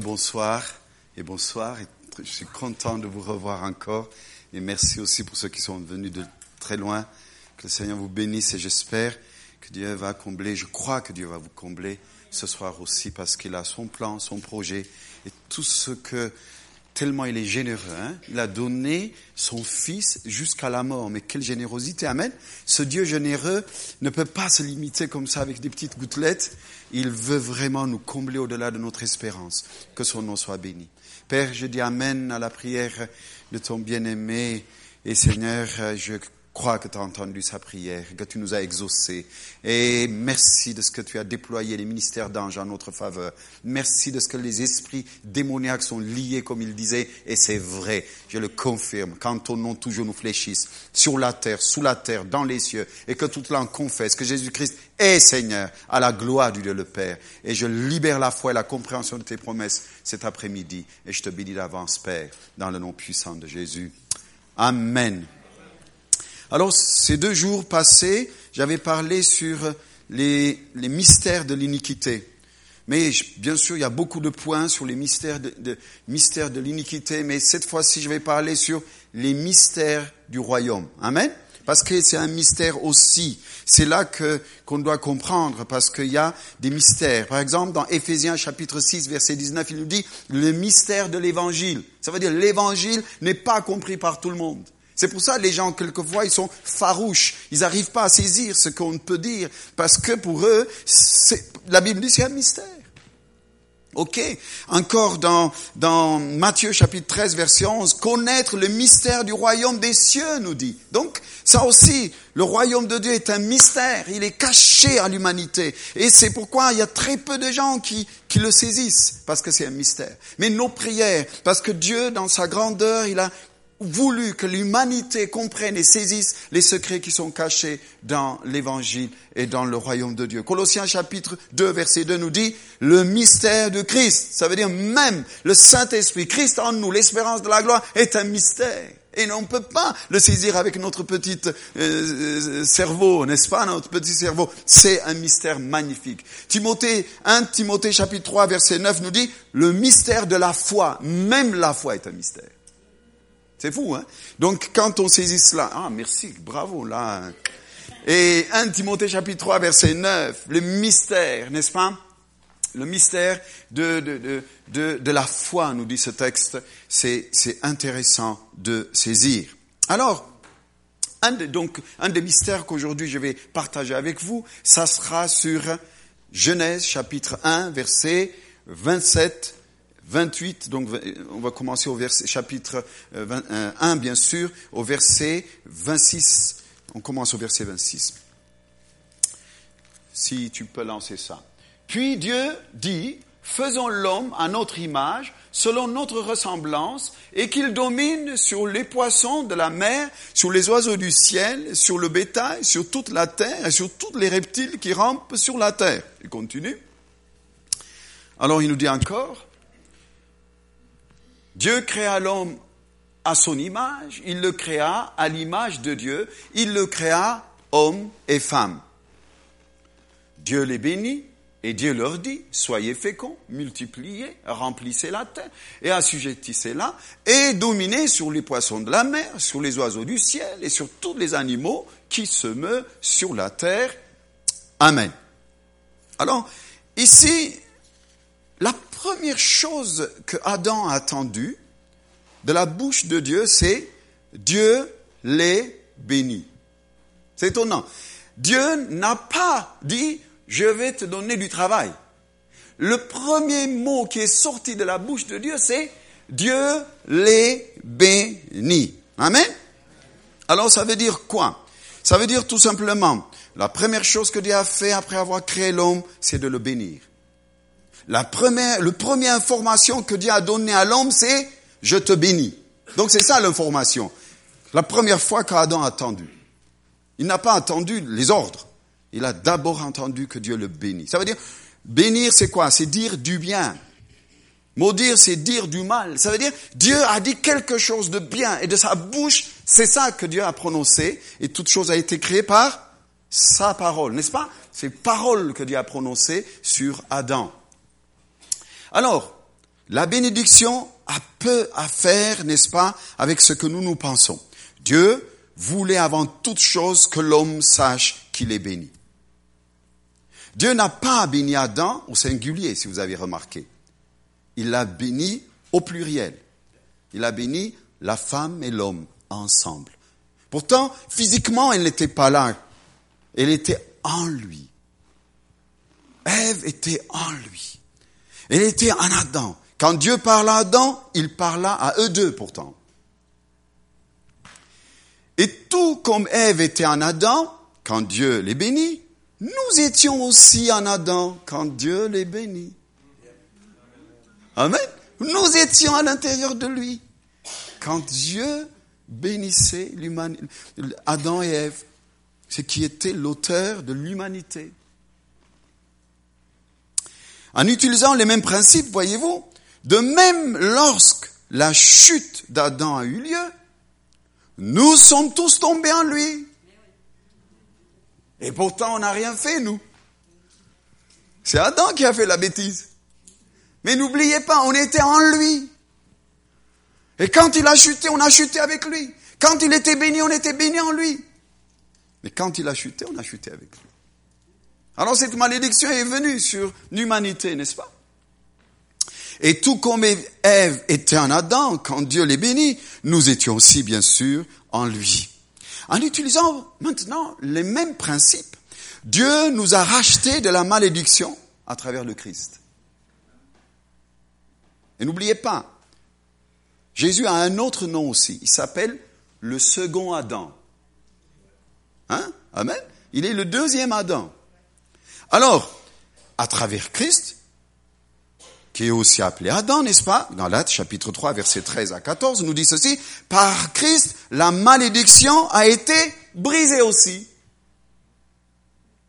Bonsoir et bonsoir. Je suis content de vous revoir encore. Et merci aussi pour ceux qui sont venus de très loin. Que le Seigneur vous bénisse et j'espère que Dieu va combler, je crois que Dieu va vous combler ce soir aussi parce qu'il a son plan, son projet et tout ce que tellement il est généreux. Hein. il a donné son Fils jusqu'à la mort. Mais quelle générosité, Amen. Ce Dieu généreux ne peut pas se limiter comme ça avec des petites gouttelettes. Il veut vraiment nous combler au-delà de notre espérance. Que son nom soit béni. Père, je dis Amen à la prière de ton bien-aimé. Et Seigneur, je crois que tu as entendu sa prière, que tu nous as exaucés. Et merci de ce que tu as déployé les ministères d'anges en notre faveur. Merci de ce que les esprits démoniaques sont liés, comme il disait, et c'est vrai, je le confirme, quand ton nom toujours nous fléchisse, sur la terre, sous la terre, dans les cieux, et que toute langue confesse que Jésus-Christ est Seigneur, à la gloire du Dieu le Père. Et je libère la foi et la compréhension de tes promesses cet après-midi, et je te bénis d'avance, Père, dans le nom puissant de Jésus. Amen. Alors, ces deux jours passés, j'avais parlé sur les, mystères de l'iniquité. Mais bien sûr, il y a beaucoup de points sur les mystères de, mystères de l'iniquité, mais cette fois-ci, je vais parler sur les mystères du royaume. Amen? Parce que c'est un mystère aussi. C'est là que qu'on doit comprendre, parce qu'il y a des mystères. Par exemple, dans Éphésiens chapitre 6, verset 19, il nous dit le mystère de l'évangile. Ça veut dire l'évangile n'est pas compris par tout le monde. C'est pour ça que les gens, quelquefois, ils sont farouches. Ils n'arrivent pas à saisir ce qu'on peut dire. Parce que pour eux, la Bible dit c'est un mystère. Ok. Encore dans, Matthieu chapitre 13 verset 11, connaître le mystère du royaume des cieux, nous dit. Donc, ça aussi, le royaume de Dieu est un mystère. Il est caché à l'humanité. Et c'est pourquoi il y a très peu de gens qui le saisissent, parce que c'est un mystère. Mais nos prières, parce que Dieu, dans sa grandeur, il a voulu que l'humanité comprenne et saisisse les secrets qui sont cachés dans l'évangile et dans le royaume de Dieu. Colossiens chapitre 2 verset 2 nous dit le mystère de Christ. Ça veut dire même le Saint-Esprit, Christ en nous, l'espérance de la gloire est un mystère. Et on ne peut pas le saisir avec notre petit euh, euh, cerveau, n'est-ce pas, notre petit cerveau. C'est un mystère magnifique. Timothée, 1 Timothée chapitre 3 verset 9 nous dit, le mystère de la foi, même la foi est un mystère. C'est fou, hein Donc, quand on saisit cela, ah, merci, bravo, là. Et 1 Timothée chapitre 3, verset 9, le mystère, n'est-ce pas? Le mystère de, de, de, de, la foi, nous dit ce texte, c'est, intéressant de saisir. Alors, un donc, un des mystères qu'aujourd'hui je vais partager avec vous, ça sera sur Genèse chapitre 1, verset 27 28, donc on va commencer au verset, chapitre 1 euh, euh, bien sûr, au verset 26. On commence au verset 26. Si tu peux lancer ça. Puis Dieu dit, faisons l'homme à notre image, selon notre ressemblance, et qu'il domine sur les poissons de la mer, sur les oiseaux du ciel, sur le bétail, sur toute la terre, et sur tous les reptiles qui rampent sur la terre. Il continue. Alors il nous dit encore, Dieu créa l'homme à son image, il le créa à l'image de Dieu, il le créa homme et femme. Dieu les bénit et Dieu leur dit, soyez féconds, multipliez, remplissez la terre et assujettissez-la et dominez sur les poissons de la mer, sur les oiseaux du ciel et sur tous les animaux qui se meuvent sur la terre. Amen. Alors, ici, la première chose que Adam a attendue de la bouche de Dieu, c'est Dieu les bénit. C'est étonnant. Dieu n'a pas dit je vais te donner du travail. Le premier mot qui est sorti de la bouche de Dieu, c'est Dieu les bénit. Amen. Alors ça veut dire quoi? Ça veut dire tout simplement, la première chose que Dieu a fait après avoir créé l'homme, c'est de le bénir. La première, le première information que Dieu a donnée à l'homme, c'est je te bénis. Donc c'est ça l'information. La première fois qu'Adam a attendu. Il n'a pas attendu les ordres. Il a d'abord entendu que Dieu le bénit. Ça veut dire, bénir c'est quoi? C'est dire du bien. Maudire c'est dire du mal. Ça veut dire, Dieu a dit quelque chose de bien et de sa bouche, c'est ça que Dieu a prononcé et toute chose a été créée par sa parole, n'est-ce pas? C'est parole que Dieu a prononcée sur Adam. Alors, la bénédiction a peu à faire, n'est-ce pas, avec ce que nous nous pensons. Dieu voulait avant toute chose que l'homme sache qu'il est béni. Dieu n'a pas béni Adam au singulier, si vous avez remarqué. Il l'a béni au pluriel. Il a béni la femme et l'homme ensemble. Pourtant, physiquement, elle n'était pas là. Elle était en lui. Ève était en lui. Elle était en Adam. Quand Dieu parla à Adam, il parla à eux deux pourtant. Et tout comme Ève était en Adam, quand Dieu les bénit, nous étions aussi en Adam quand Dieu les bénit. Amen. Nous étions à l'intérieur de lui quand Dieu bénissait Adam et Ève, ce qui était l'auteur de l'humanité. En utilisant les mêmes principes, voyez-vous, de même lorsque la chute d'Adam a eu lieu, nous sommes tous tombés en lui. Et pourtant, on n'a rien fait, nous. C'est Adam qui a fait la bêtise. Mais n'oubliez pas, on était en lui. Et quand il a chuté, on a chuté avec lui. Quand il était béni, on était béni en lui. Mais quand il a chuté, on a chuté avec lui. Alors cette malédiction est venue sur l'humanité, n'est-ce pas? Et tout comme Ève était en Adam, quand Dieu les bénit, nous étions aussi bien sûr en lui. En utilisant maintenant les mêmes principes, Dieu nous a rachetés de la malédiction à travers le Christ. Et n'oubliez pas, Jésus a un autre nom aussi. Il s'appelle le second Adam. Hein? Amen? Il est le deuxième Adam. Alors, à travers Christ, qui est aussi appelé Adam, n'est-ce pas? Dans l'Acte chapitre 3, verset 13 à 14, nous dit ceci, par Christ, la malédiction a été brisée aussi.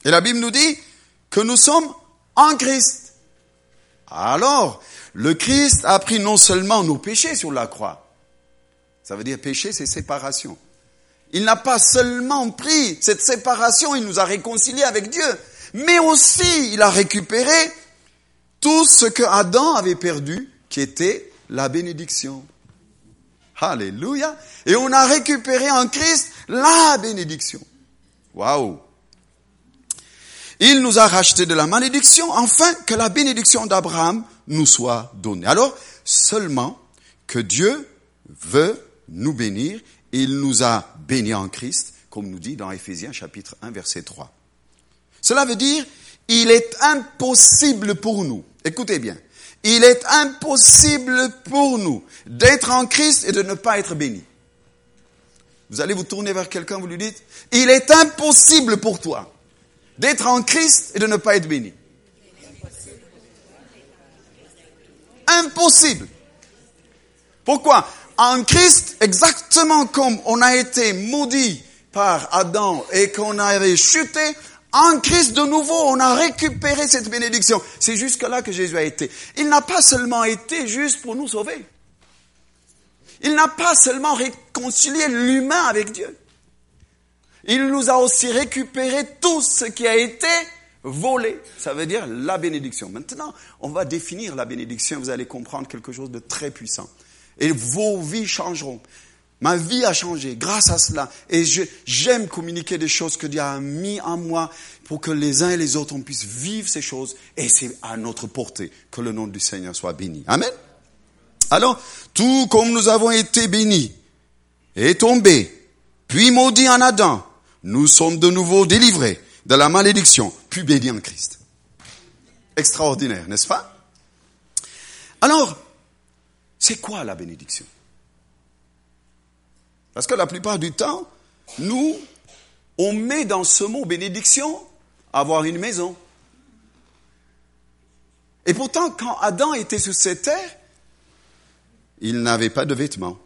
Et la Bible nous dit que nous sommes en Christ. Alors, le Christ a pris non seulement nos péchés sur la croix, ça veut dire péché, c'est séparation. Il n'a pas seulement pris cette séparation, il nous a réconciliés avec Dieu, mais aussi il a récupéré tout ce que Adam avait perdu, qui était la bénédiction. Alléluia. Et on a récupéré en Christ la bénédiction. Waouh. Il nous a racheté de la malédiction, afin que la bénédiction d'Abraham nous soit donnée. Alors, seulement que Dieu veut nous bénir, il nous a bénis en Christ, comme nous dit dans Ephésiens chapitre 1 verset 3. Cela veut dire, il est impossible pour nous, écoutez bien, il est impossible pour nous d'être en Christ et de ne pas être béni. Vous allez vous tourner vers quelqu'un, vous lui dites, il est impossible pour toi d'être en Christ et de ne pas être béni. Impossible. Pourquoi? En Christ, exactement comme on a été maudit par Adam et qu'on avait chuté, en Christ, de nouveau, on a récupéré cette bénédiction. C'est jusque-là que Jésus a été. Il n'a pas seulement été juste pour nous sauver. Il n'a pas seulement réconcilié l'humain avec Dieu. Il nous a aussi récupéré tout ce qui a été volé. Ça veut dire la bénédiction. Maintenant, on va définir la bénédiction. Vous allez comprendre quelque chose de très puissant. Et vos vies changeront. Ma vie a changé grâce à cela. Et j'aime communiquer des choses que Dieu a mis en moi pour que les uns et les autres, on puisse vivre ces choses. Et c'est à notre portée que le nom du Seigneur soit béni. Amen. Alors, tout comme nous avons été bénis et tombés, puis maudits en Adam, nous sommes de nouveau délivrés de la malédiction, puis bénis en Christ. Extraordinaire, n'est-ce pas? Alors, c'est quoi la bénédiction? Parce que la plupart du temps, nous, on met dans ce mot bénédiction avoir une maison. Et pourtant, quand Adam était sur cette terre, il n'avait pas de vêtements.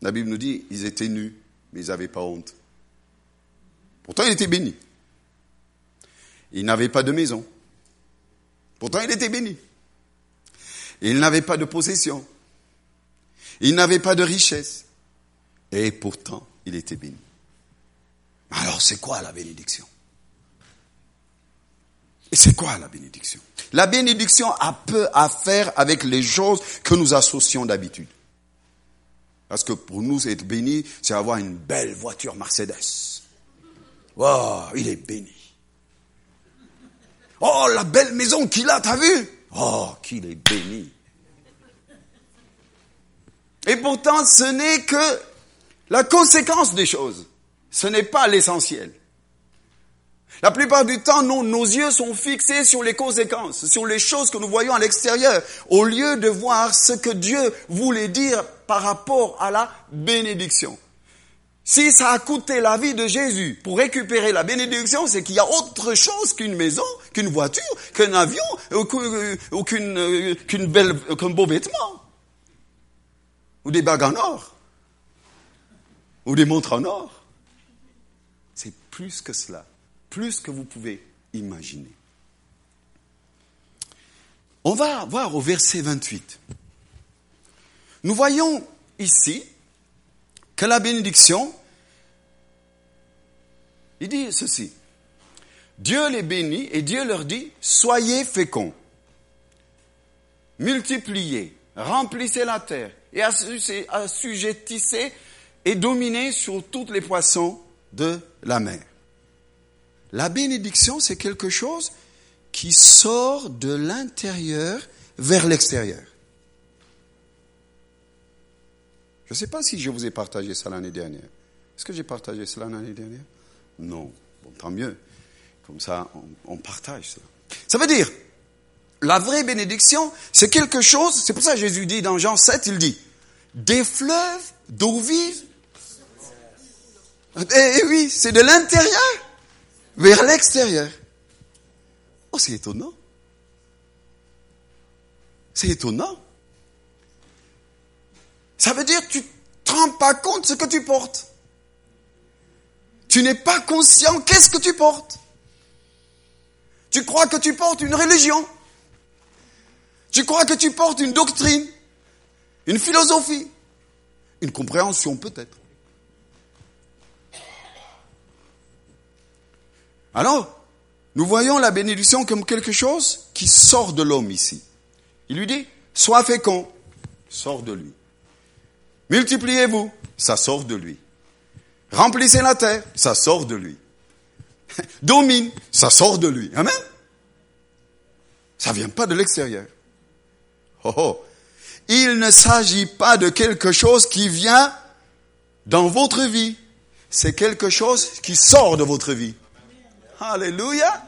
La Bible nous dit, ils étaient nus, mais ils n'avaient pas honte. Pourtant, il était béni. Il n'avait pas de maison. Pourtant, il était béni. Il n'avait pas de possession. Il n'avait pas de richesse. Et pourtant, il était béni. Alors, c'est quoi la bénédiction? Et c'est quoi la bénédiction? La bénédiction a peu à faire avec les choses que nous associons d'habitude. Parce que pour nous, être béni, c'est avoir une belle voiture Mercedes. Wow, il est béni. Oh, la belle maison qu'il a, t'as vu? Oh, qu'il est béni. Et pourtant, ce n'est que la conséquence des choses. Ce n'est pas l'essentiel. La plupart du temps, nos yeux sont fixés sur les conséquences, sur les choses que nous voyons à l'extérieur, au lieu de voir ce que Dieu voulait dire par rapport à la bénédiction. Si ça a coûté la vie de Jésus pour récupérer la bénédiction, c'est qu'il y a autre chose qu'une maison, qu'une voiture, qu'un avion, ou qu'une, qu'une belle, qu'un beau vêtement. Ou des bagues en or. Ou des montres en or. C'est plus que cela plus que vous pouvez imaginer. On va voir au verset 28. Nous voyons ici que la bénédiction, il dit ceci. Dieu les bénit et Dieu leur dit, soyez féconds, multipliez, remplissez la terre et assujettissez et dominez sur toutes les poissons de la mer. La bénédiction, c'est quelque chose qui sort de l'intérieur vers l'extérieur. Je ne sais pas si je vous ai partagé ça l'année dernière. Est-ce que j'ai partagé cela l'année dernière? Non. Bon, tant mieux. Comme ça, on, on partage ça. Ça veut dire, la vraie bénédiction, c'est quelque chose, c'est pour ça que Jésus dit dans Jean 7, il dit, des fleuves d'eau vive. Et, oui, c'est de l'intérieur vers l'extérieur. Oh, c'est étonnant. C'est étonnant. Ça veut dire que tu ne te rends pas compte de ce que tu portes. Tu n'es pas conscient qu'est-ce que tu portes. Tu crois que tu portes une religion. Tu crois que tu portes une doctrine, une philosophie, une compréhension peut-être. Alors, nous voyons la bénédiction comme quelque chose qui sort de l'homme ici. Il lui dit, sois fécond, sort de lui. Multipliez-vous, ça sort de lui. Remplissez la terre, ça sort de lui. Domine, ça sort de lui. Amen. Ça vient pas de l'extérieur. Oh, oh. Il ne s'agit pas de quelque chose qui vient dans votre vie. C'est quelque chose qui sort de votre vie. Alléluia.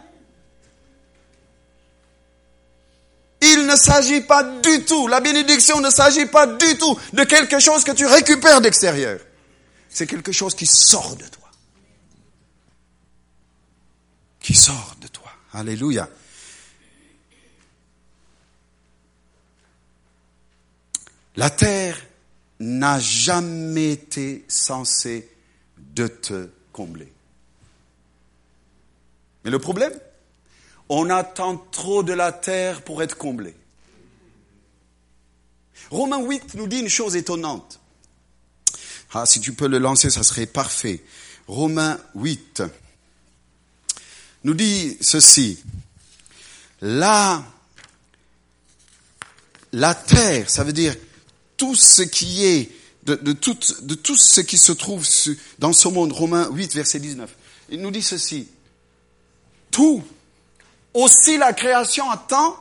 Il ne s'agit pas du tout, la bénédiction ne s'agit pas du tout de quelque chose que tu récupères d'extérieur. C'est quelque chose qui sort de toi. Qui sort de toi. Alléluia. La terre n'a jamais été censée de te combler. Mais le problème, on attend trop de la terre pour être comblé. Romains 8 nous dit une chose étonnante. Ah, si tu peux le lancer, ça serait parfait. Romains 8 nous dit ceci. Là, la terre, ça veut dire tout ce qui est, de, de, tout, de tout ce qui se trouve dans ce monde, Romains 8, verset 19. Il nous dit ceci tout. Aussi la création attend-elle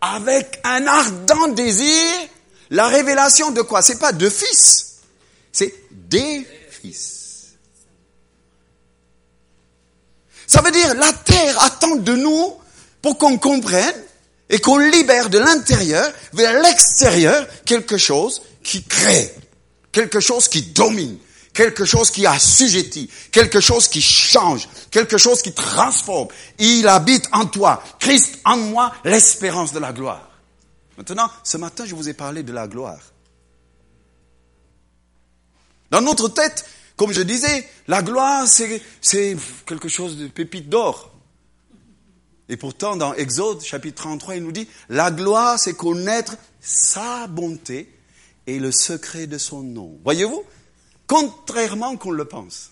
avec un ardent désir la révélation de quoi? C'est pas de fils, c'est des fils. Ça veut dire la terre attend de nous pour qu'on comprenne et qu'on libère de l'intérieur vers l'extérieur quelque chose qui crée, quelque chose qui domine, quelque chose qui assujettit, quelque chose qui change, quelque chose qui transforme. Il habite en toi, Christ en moi, l'espérance de la gloire. Maintenant, ce matin, je vous ai parlé de la gloire. Dans notre tête, comme je disais, la gloire, c'est quelque chose de pépite d'or. Et pourtant, dans Exode, chapitre 33, il nous dit, la gloire, c'est connaître sa bonté et le secret de son nom. Voyez-vous? Contrairement qu'on le pense.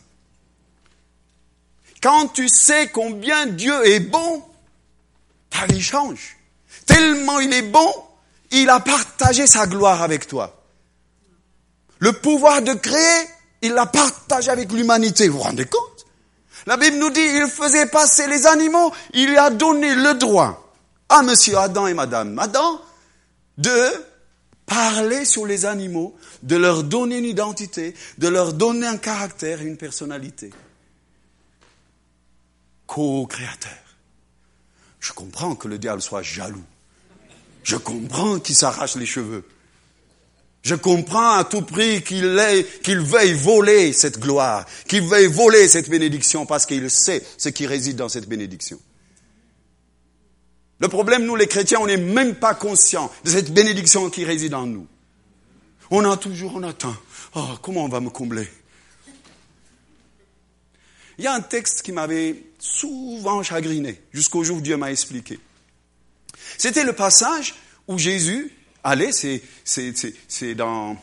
Quand tu sais combien Dieu est bon, ta vie change. Tellement il est bon, il a partagé sa gloire avec toi. Le pouvoir de créer, il l'a partagé avec l'humanité. Vous vous rendez compte? La Bible nous dit, il faisait passer les animaux, il a donné le droit à monsieur Adam et madame Adam de parler sur les animaux, de leur donner une identité, de leur donner un caractère et une personnalité. Co-créateur. Je comprends que le diable soit jaloux. Je comprends qu'il s'arrache les cheveux. Je comprends à tout prix qu'il veuille voler cette gloire, qu'il veuille voler cette bénédiction parce qu'il sait ce qui réside dans cette bénédiction. Le problème, nous les chrétiens, on n'est même pas conscients de cette bénédiction qui réside en nous. On a toujours, on attend. Oh, comment on va me combler? Il y a un texte qui m'avait souvent chagriné, jusqu'au jour où Dieu m'a expliqué. C'était le passage où Jésus allait, c'est, c'est, c'est, dans,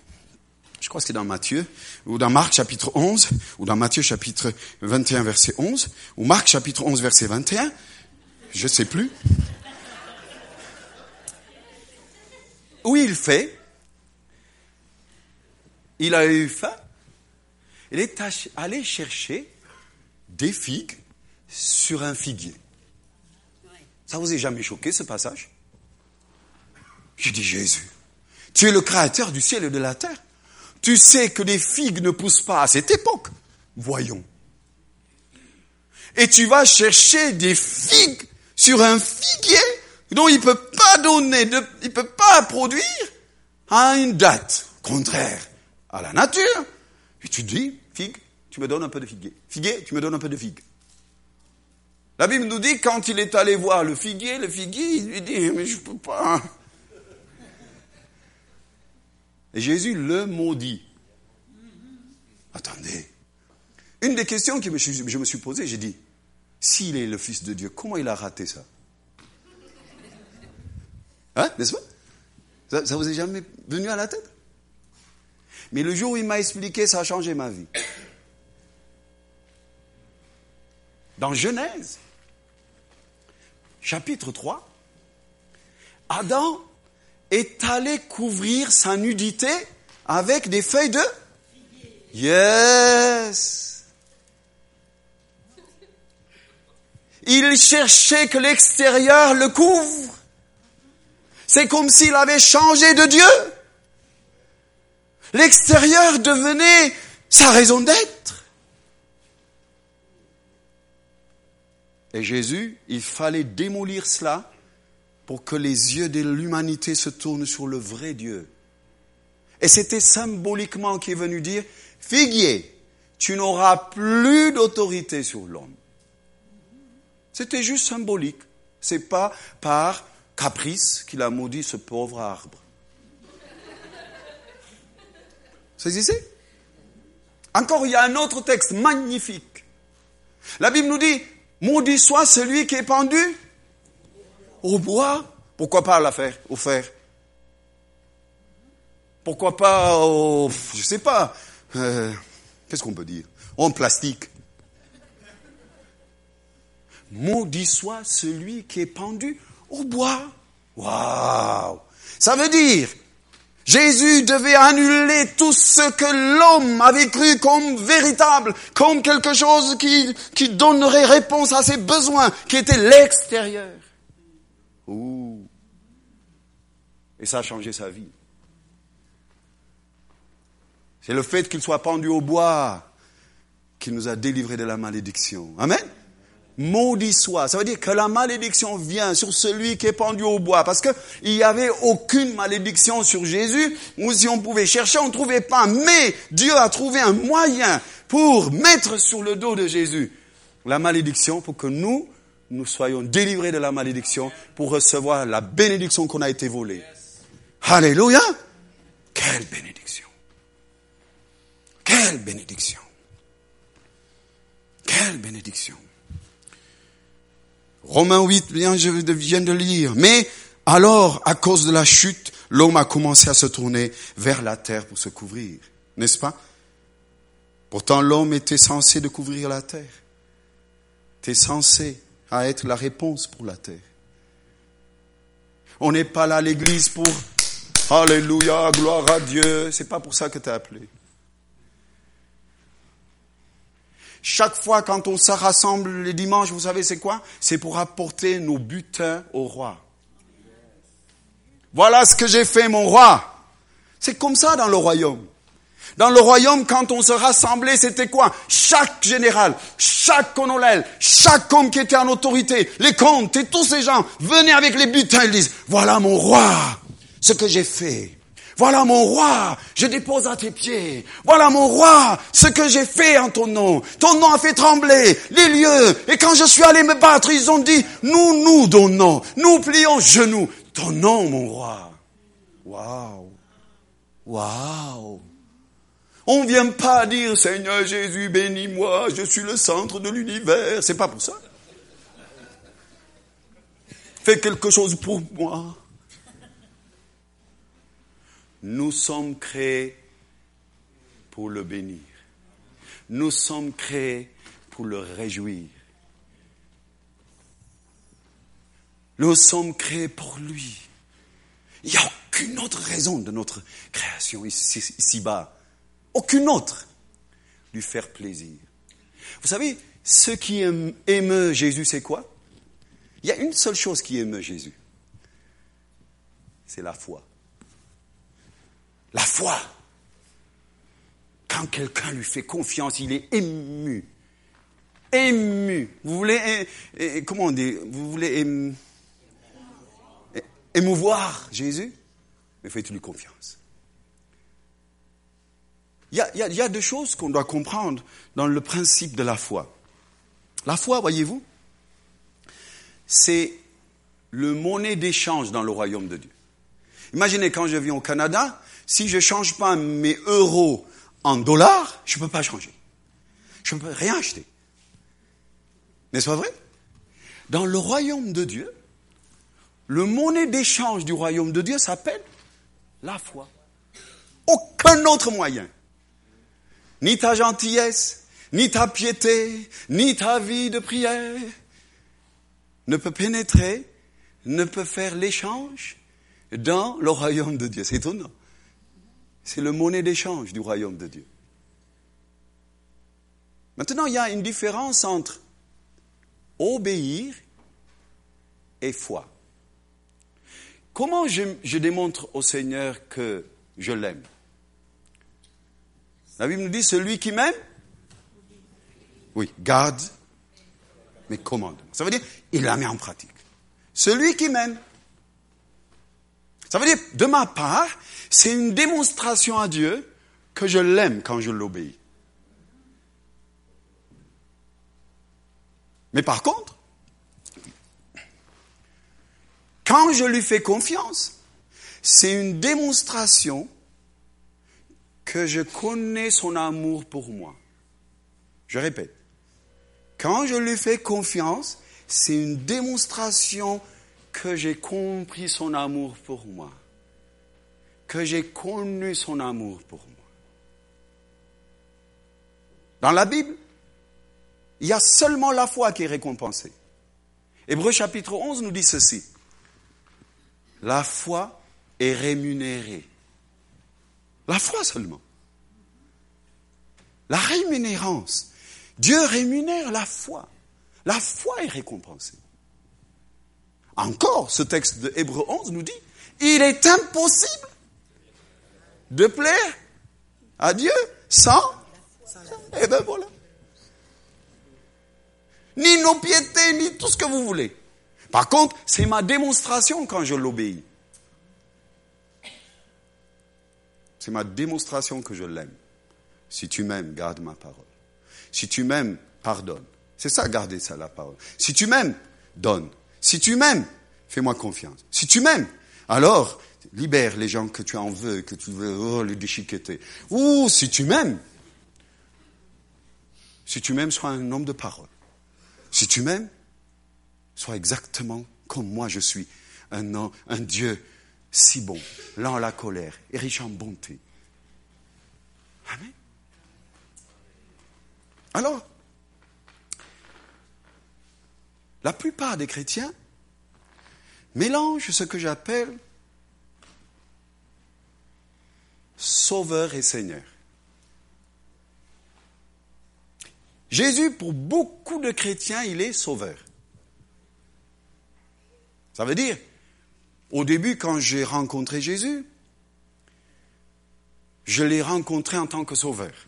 je crois que c'est dans Matthieu, ou dans Marc chapitre 11, ou dans Matthieu chapitre 21 verset 11, ou Marc chapitre 11 verset 21, je sais plus. Où il fait, il a eu faim, il est allé chercher des figues sur un figuier. Ça vous est jamais choqué ce passage? J'ai dit Jésus, tu es le créateur du ciel et de la terre. Tu sais que les figues ne poussent pas à cette époque. Voyons. Et tu vas chercher des figues sur un figuier dont il ne peut pas donner, il ne peut pas produire à une date contraire à la nature. Et tu dis, figue, tu me donnes un peu de figuier. Figuier, tu me donnes un peu de figue. La Bible nous dit, quand il est allé voir le figuier, le figuier, il lui dit, mais je peux pas. Et Jésus le maudit. Attendez. Une des questions que je me suis posée, j'ai dit, s'il est le Fils de Dieu, comment il a raté ça? Hein, n'est-ce pas? Ça, ça vous est jamais venu à la tête? Mais le jour où il m'a expliqué, ça a changé ma vie. Dans Genèse, chapitre 3, Adam est allé couvrir sa nudité avec des feuilles de Yes. Il cherchait que l'extérieur le couvre. C'est comme s'il avait changé de Dieu. L'extérieur devenait sa raison d'être. Et Jésus, il fallait démolir cela pour que les yeux de l'humanité se tournent sur le vrai Dieu. Et c'était symboliquement qui est venu dire, figuier, tu n'auras plus d'autorité sur l'homme. C'était juste symbolique. C'est pas par caprice qu'il a maudit ce pauvre arbre. Saisissez Encore, il y a un autre texte magnifique. La Bible nous dit, maudit soit celui qui est pendu au bois. Pourquoi pas à la fer, au fer? Pourquoi pas au, je sais pas, euh, qu'est-ce qu'on peut dire? En plastique. Maudit soit celui qui est pendu au bois. Waouh Ça veut dire, Jésus devait annuler tout ce que l'homme avait cru comme véritable, comme quelque chose qui, qui donnerait réponse à ses besoins, qui était l'extérieur. Et ça a changé sa vie. C'est le fait qu'il soit pendu au bois qui nous a délivrés de la malédiction. Amen maudit soit. Ça veut dire que la malédiction vient sur celui qui est pendu au bois. Parce qu'il n'y avait aucune malédiction sur Jésus. Ou si on pouvait chercher, on ne trouvait pas. Mais Dieu a trouvé un moyen pour mettre sur le dos de Jésus la malédiction pour que nous, nous soyons délivrés de la malédiction pour recevoir la bénédiction qu'on a été volée. Alléluia! Quelle bénédiction! Quelle bénédiction! Quelle bénédiction! Romains 8, bien, je viens de lire. Mais alors, à cause de la chute, l'homme a commencé à se tourner vers la terre pour se couvrir. N'est-ce pas? Pourtant, l'homme était censé de couvrir la terre. Tu es censé à être la réponse pour la terre. On n'est pas là à l'église pour Alléluia, gloire à Dieu. C'est pas pour ça que tu es appelé. Chaque fois quand on se rassemble les dimanches, vous savez c'est quoi? C'est pour apporter nos butins au roi. Voilà ce que j'ai fait mon roi. C'est comme ça dans le royaume. Dans le royaume, quand on se rassemblait, c'était quoi? Chaque général, chaque colonel, chaque homme qui était en autorité, les comtes et tous ces gens venaient avec les butins et disent, voilà mon roi, ce que j'ai fait. Voilà mon roi, je dépose à tes pieds. Voilà mon roi, ce que j'ai fait en ton nom. Ton nom a fait trembler les lieux. Et quand je suis allé me battre, ils ont dit, nous nous donnons, nous plions genoux. Ton nom, mon roi. Waouh. Waouh. On ne vient pas dire, Seigneur Jésus, bénis-moi, je suis le centre de l'univers. C'est pas pour ça. Fais quelque chose pour moi. Nous sommes créés pour le bénir. Nous sommes créés pour le réjouir. Nous sommes créés pour lui. Il n'y a aucune autre raison de notre création ici-bas. aucune autre. Lui faire plaisir. Vous savez, ce qui émeut Jésus, c'est quoi? Il y a une seule chose qui émeut Jésus. C'est la foi. La foi. Quand quelqu'un lui fait confiance, il est ému. Ému. Vous voulez, dit? Vous voulez émouvoir Jésus? Mais faites-lui confiance. Il y, a, il y a deux choses qu'on doit comprendre dans le principe de la foi. La foi, voyez-vous, c'est le monnaie d'échange dans le royaume de Dieu. Imaginez quand je viens au Canada, si je ne change pas mes euros en dollars, je ne peux pas changer. Je ne peux rien acheter. N'est-ce pas vrai? Dans le royaume de Dieu, le monnaie d'échange du royaume de Dieu s'appelle la foi. Aucun autre moyen. Ni ta gentillesse, ni ta piété, ni ta vie de prière ne peut pénétrer, ne peut faire l'échange dans le royaume de Dieu. C'est étonnant. C'est le monnaie d'échange du royaume de Dieu. Maintenant, il y a une différence entre obéir et foi. Comment je, démontre au Seigneur que je l'aime? La Bible nous dit, celui qui m'aime, oui, garde mes commandes. Ça veut dire, il la met en pratique. Celui qui m'aime, ça veut dire, de ma part, c'est une démonstration à Dieu que je l'aime quand je l'obéis. Mais par contre, quand je lui fais confiance, c'est une démonstration que je connais son amour pour moi. Je répète, quand je lui fais confiance, c'est une démonstration que j'ai compris son amour pour moi, que j'ai connu son amour pour moi. Dans la Bible, il y a seulement la foi qui est récompensée. Hébreu chapitre 11 nous dit ceci. La foi est rémunérée. La foi seulement. La rémunérance. Dieu rémunère la foi. La foi est récompensée. Encore, ce texte de Hébreu 11 nous dit, il est impossible de plaire à Dieu sans... Eh bien voilà. Ni nos piétés, ni tout ce que vous voulez. Par contre, c'est ma démonstration quand je l'obéis. C'est ma démonstration que je l'aime. Si tu m'aimes, garde ma parole. Si tu m'aimes, pardonne. C'est ça, garder ça, la parole. Si tu m'aimes, donne. Si tu m'aimes, fais-moi confiance. Si tu m'aimes, alors libère les gens que tu en veux, que tu veux oh, les déchiqueter. Ou si tu m'aimes, si tu m'aimes, sois un homme de parole. Si tu m'aimes, sois exactement comme moi je suis, un, un Dieu si bon, lent à la colère et riche en bonté. Amen. Alors, la plupart des chrétiens mélangent ce que j'appelle Sauveur et Seigneur. Jésus, pour beaucoup de chrétiens, il est Sauveur. Ça veut dire, au début, quand j'ai rencontré Jésus, je l'ai rencontré en tant que Sauveur.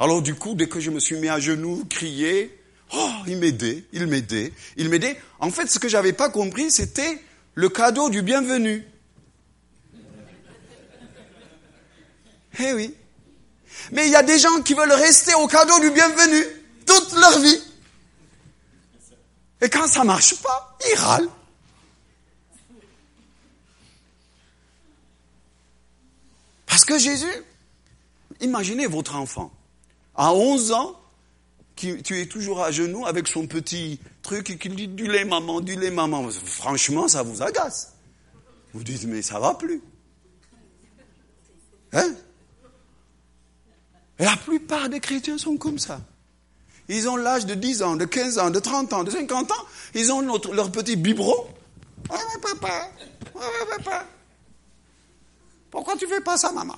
Alors du coup, dès que je me suis mis à genoux, crier, oh, il m'aidait, il m'aidait, il m'aidait. En fait, ce que j'avais pas compris, c'était le cadeau du bienvenu. Eh oui. Mais il y a des gens qui veulent rester au cadeau du bienvenu toute leur vie. Et quand ça marche pas, ils râlent. Parce que Jésus, imaginez votre enfant, à 11 ans, tu es toujours à genoux avec son petit truc et qui dit du lait maman, du lait maman. Franchement, ça vous agace. Vous dites, mais ça va plus. Hein? La plupart des chrétiens sont comme ça. Ils ont l'âge de 10 ans, de 15 ans, de 30 ans, de 50 ans. Ils ont leur petit biberon. Papa, papa. Pourquoi tu fais pas ça, maman?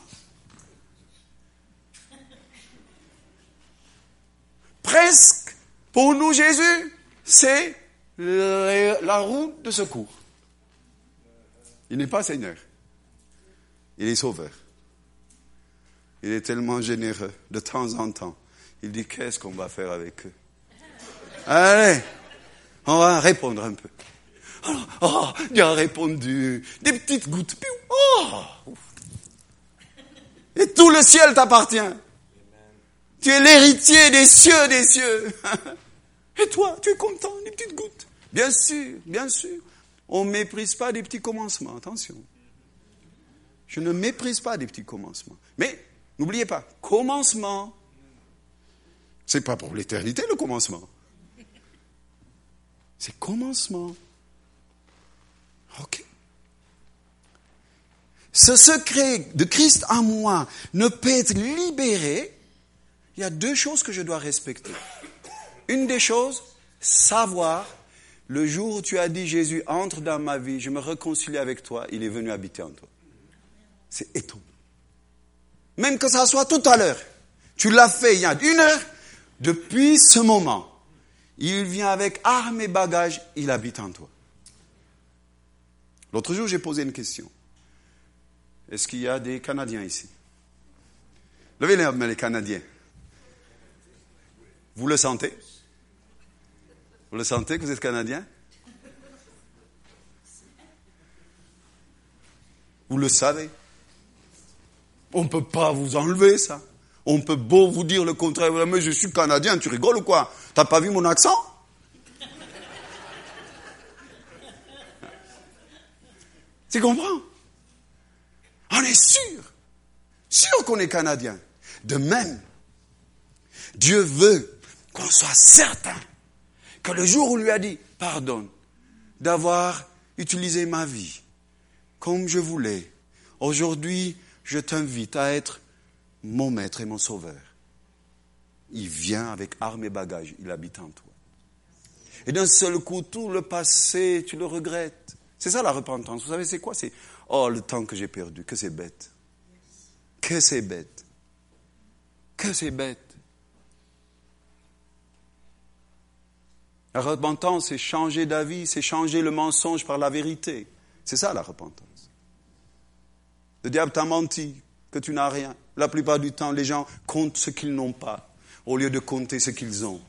Presque, pour nous, Jésus, c'est la route de secours. Il n'est pas Seigneur. Il est Sauveur. Il est tellement généreux de temps en temps. Il dit, qu'est-ce qu'on va faire avec eux? Allez, on va répondre un peu. oh, Dieu a répondu. Des petites gouttes. Oh, et tout le ciel t'appartient. Tu es l'héritier des cieux, des cieux. Et toi, tu es content, des petites gouttes. Bien sûr, bien sûr. On ne méprise pas des petits commencements, attention. Je ne méprise pas des petits commencements. Mais N'oubliez pas, commencement. C'est pas pour l'éternité le commencement. C'est commencement. Ok. Ce secret de Christ en moi ne peut être libéré. Il y a deux choses que je dois respecter. Une des choses, savoir, le jour où tu as dit Jésus, entre dans ma vie, je me réconcilie avec toi, il est venu habiter en toi. C'est étonnant. Même que ça soit tout à l'heure. Tu l'as fait il y a une heure. Depuis ce moment, il vient avec armes et bagages, il habite en toi. L'autre jour, j'ai posé une question. Est-ce qu'il y a des Canadiens ici? Levez les mains, les Canadiens. Vous le sentez? Vous le sentez que vous êtes Canadien? Vous le savez? On ne peut pas vous enlever ça. On peut beau vous dire le contraire, mais je suis canadien, tu rigoles ou quoi? T'as pas vu mon accent? Tu comprends? On est sûr, sûr qu'on est canadien. De même, Dieu veut qu'on soit certain que le jour où il lui a dit, pardonne, d'avoir utilisé ma vie comme je voulais, aujourd'hui, je t'invite à être mon maître et mon sauveur. Il vient avec armes et bagages, il habite en toi. Et d'un seul coup, tout le passé, tu le regrettes. C'est ça la repentance. Vous savez, c'est quoi? C'est, oh, le temps que j'ai perdu, que c'est bête. Que c'est bête. Que c'est bête. La repentance, c'est changer d'avis, c'est changer le mensonge par la vérité. C'est ça la repentance. Le diable t'a menti, que tu n'as rien. La plupart du temps, les gens comptent ce qu'ils n'ont pas, au lieu de compter ce qu'ils ont.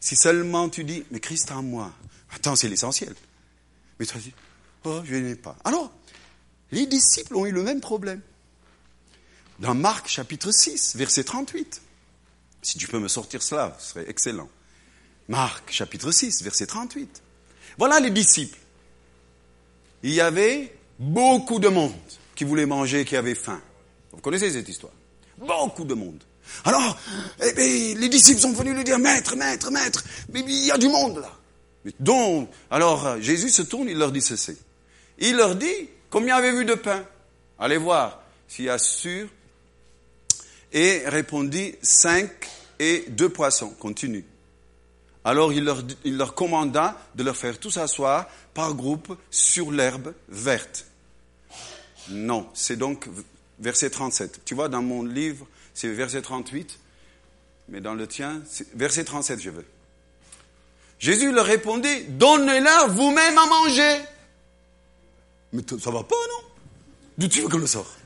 Si seulement tu dis, mais Christ en moi, attends, c'est l'essentiel. Mais tu dis, oh, je n'ai pas. Alors, les disciples ont eu le même problème. Dans Marc chapitre 6, verset 38. Si tu peux me sortir cela, ce serait excellent. Marc chapitre 6, verset 38. Voilà les disciples il y avait beaucoup de monde qui voulait manger, qui avait faim. Vous connaissez cette histoire? Beaucoup de monde. Alors, eh bien, les disciples sont venus lui dire, Maître, Maître, Maître, mais il y a du monde là. Donc, alors Jésus se tourne, il leur dit ceci. Il leur dit, combien avez-vous de pain? Allez voir s'il y a sûr. Et répondit, cinq et deux poissons. Continue. Alors il leur, commanda de leur faire tous asseoir par groupe sur l'herbe verte. Non, c'est donc verset 37. Tu vois, dans mon livre, c'est verset 38, mais dans le tien, c'est verset 37, je veux. Jésus leur répondit, donnez-leur vous-même à manger. Mais ça va pas, non? D'où tu veux qu'on le sort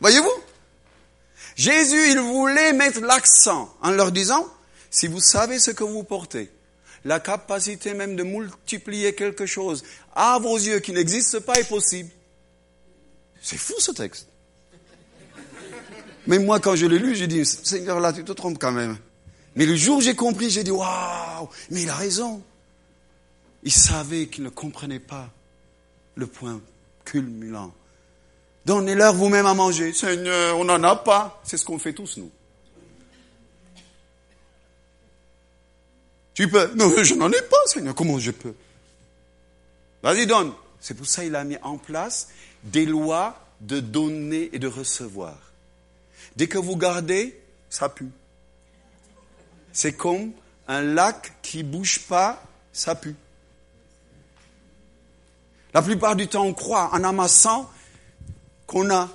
Voyez-vous? Jésus, il voulait mettre l'accent en leur disant, si vous savez ce que vous portez, la capacité même de multiplier quelque chose à vos yeux qui n'existe pas est possible. C'est fou ce texte. Mais moi, quand je l'ai lu, j'ai dit, Seigneur, là, tu te trompes quand même. Mais le jour où j'ai compris, j'ai dit, waouh, mais il a raison. Il savait qu'il ne comprenait pas le point culminant Donnez-leur vous-même à manger. Seigneur, on n'en a pas. C'est ce qu'on fait tous, nous. Tu peux. Non, je n'en ai pas, Seigneur. Comment je peux? Vas-y, donne. C'est pour ça qu'il a mis en place des lois de donner et de recevoir. Dès que vous gardez, ça pue. C'est comme un lac qui bouge pas, ça pue. La plupart du temps, on croit en amassant qu'on a.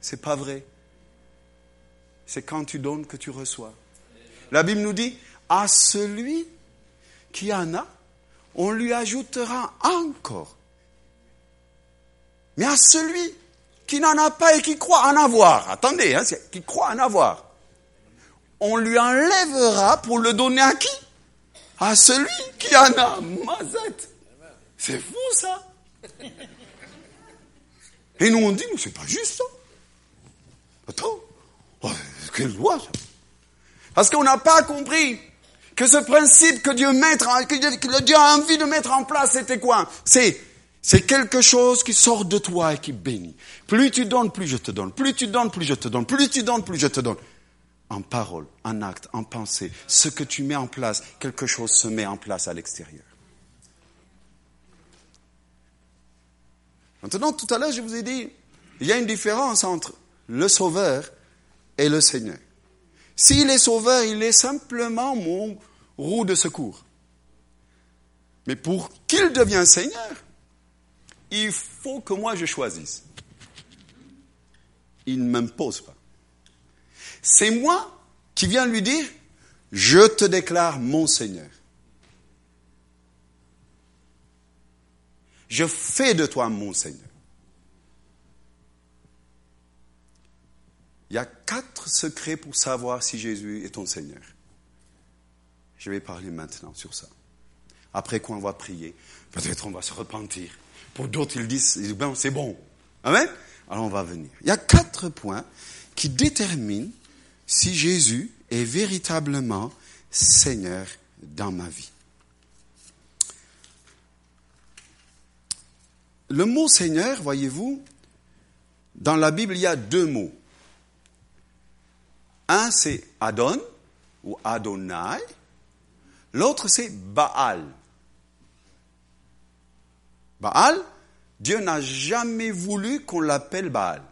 C'est pas vrai. C'est quand tu donnes que tu reçois. La Bible nous dit, à celui qui en a, on lui ajoutera encore. Mais à celui qui n'en a pas et qui croit en avoir, attendez, hein, qui croit en avoir, on lui enlèvera pour le donner à qui? À celui qui en a. Mazette. C'est fou ça. Et nous on dit, mais c'est pas juste ça. Attends, oh, quelle loi ça Parce qu'on n'a pas compris que ce principe que Dieu, que Dieu a envie de mettre en place, c'était quoi? C'est c'est quelque chose qui sort de toi et qui bénit. Plus tu donnes, plus je te donne. Plus tu donnes, plus je te donne. Plus tu donnes, plus je te donne. En parole, en acte, en pensée, ce que tu mets en place, quelque chose se met en place à l'extérieur. Maintenant, tout à l'heure, je vous ai dit, il y a une différence entre le Sauveur et le Seigneur. S'il est Sauveur, il est simplement mon roue de secours. Mais pour qu'il devienne Seigneur, il faut que moi je choisisse. Il ne m'impose pas. C'est moi qui viens lui dire, je te déclare mon Seigneur. Je fais de toi mon Seigneur. Il y a quatre secrets pour savoir si Jésus est ton Seigneur. Je vais parler maintenant sur ça. Après quoi on va prier, peut-être on va se repentir. Pour d'autres, ils disent, ben, c'est bon. Amen Alors on va venir. Il y a quatre points qui déterminent si Jésus est véritablement Seigneur dans ma vie. Le mot Seigneur, voyez-vous, dans la Bible, il y a deux mots. Un, c'est Adon ou Adonai. L'autre, c'est Baal. Baal, Dieu n'a jamais voulu qu'on l'appelle Baal.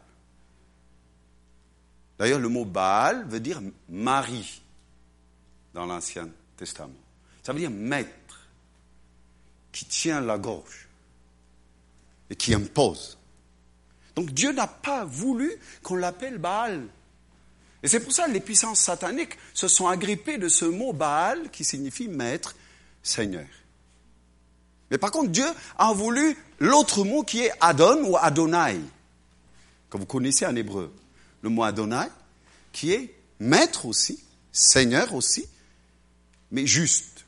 D'ailleurs, le mot Baal veut dire mari dans l'Ancien Testament. Ça veut dire maître qui tient la gorge et qui impose. Donc Dieu n'a pas voulu qu'on l'appelle Baal. Et c'est pour ça que les puissances sataniques se sont agrippées de ce mot Baal qui signifie maître, Seigneur. Mais par contre, Dieu a voulu l'autre mot qui est Adon ou Adonai, que vous connaissez en hébreu. Le mot Adonai, qui est maître aussi, Seigneur aussi, mais juste,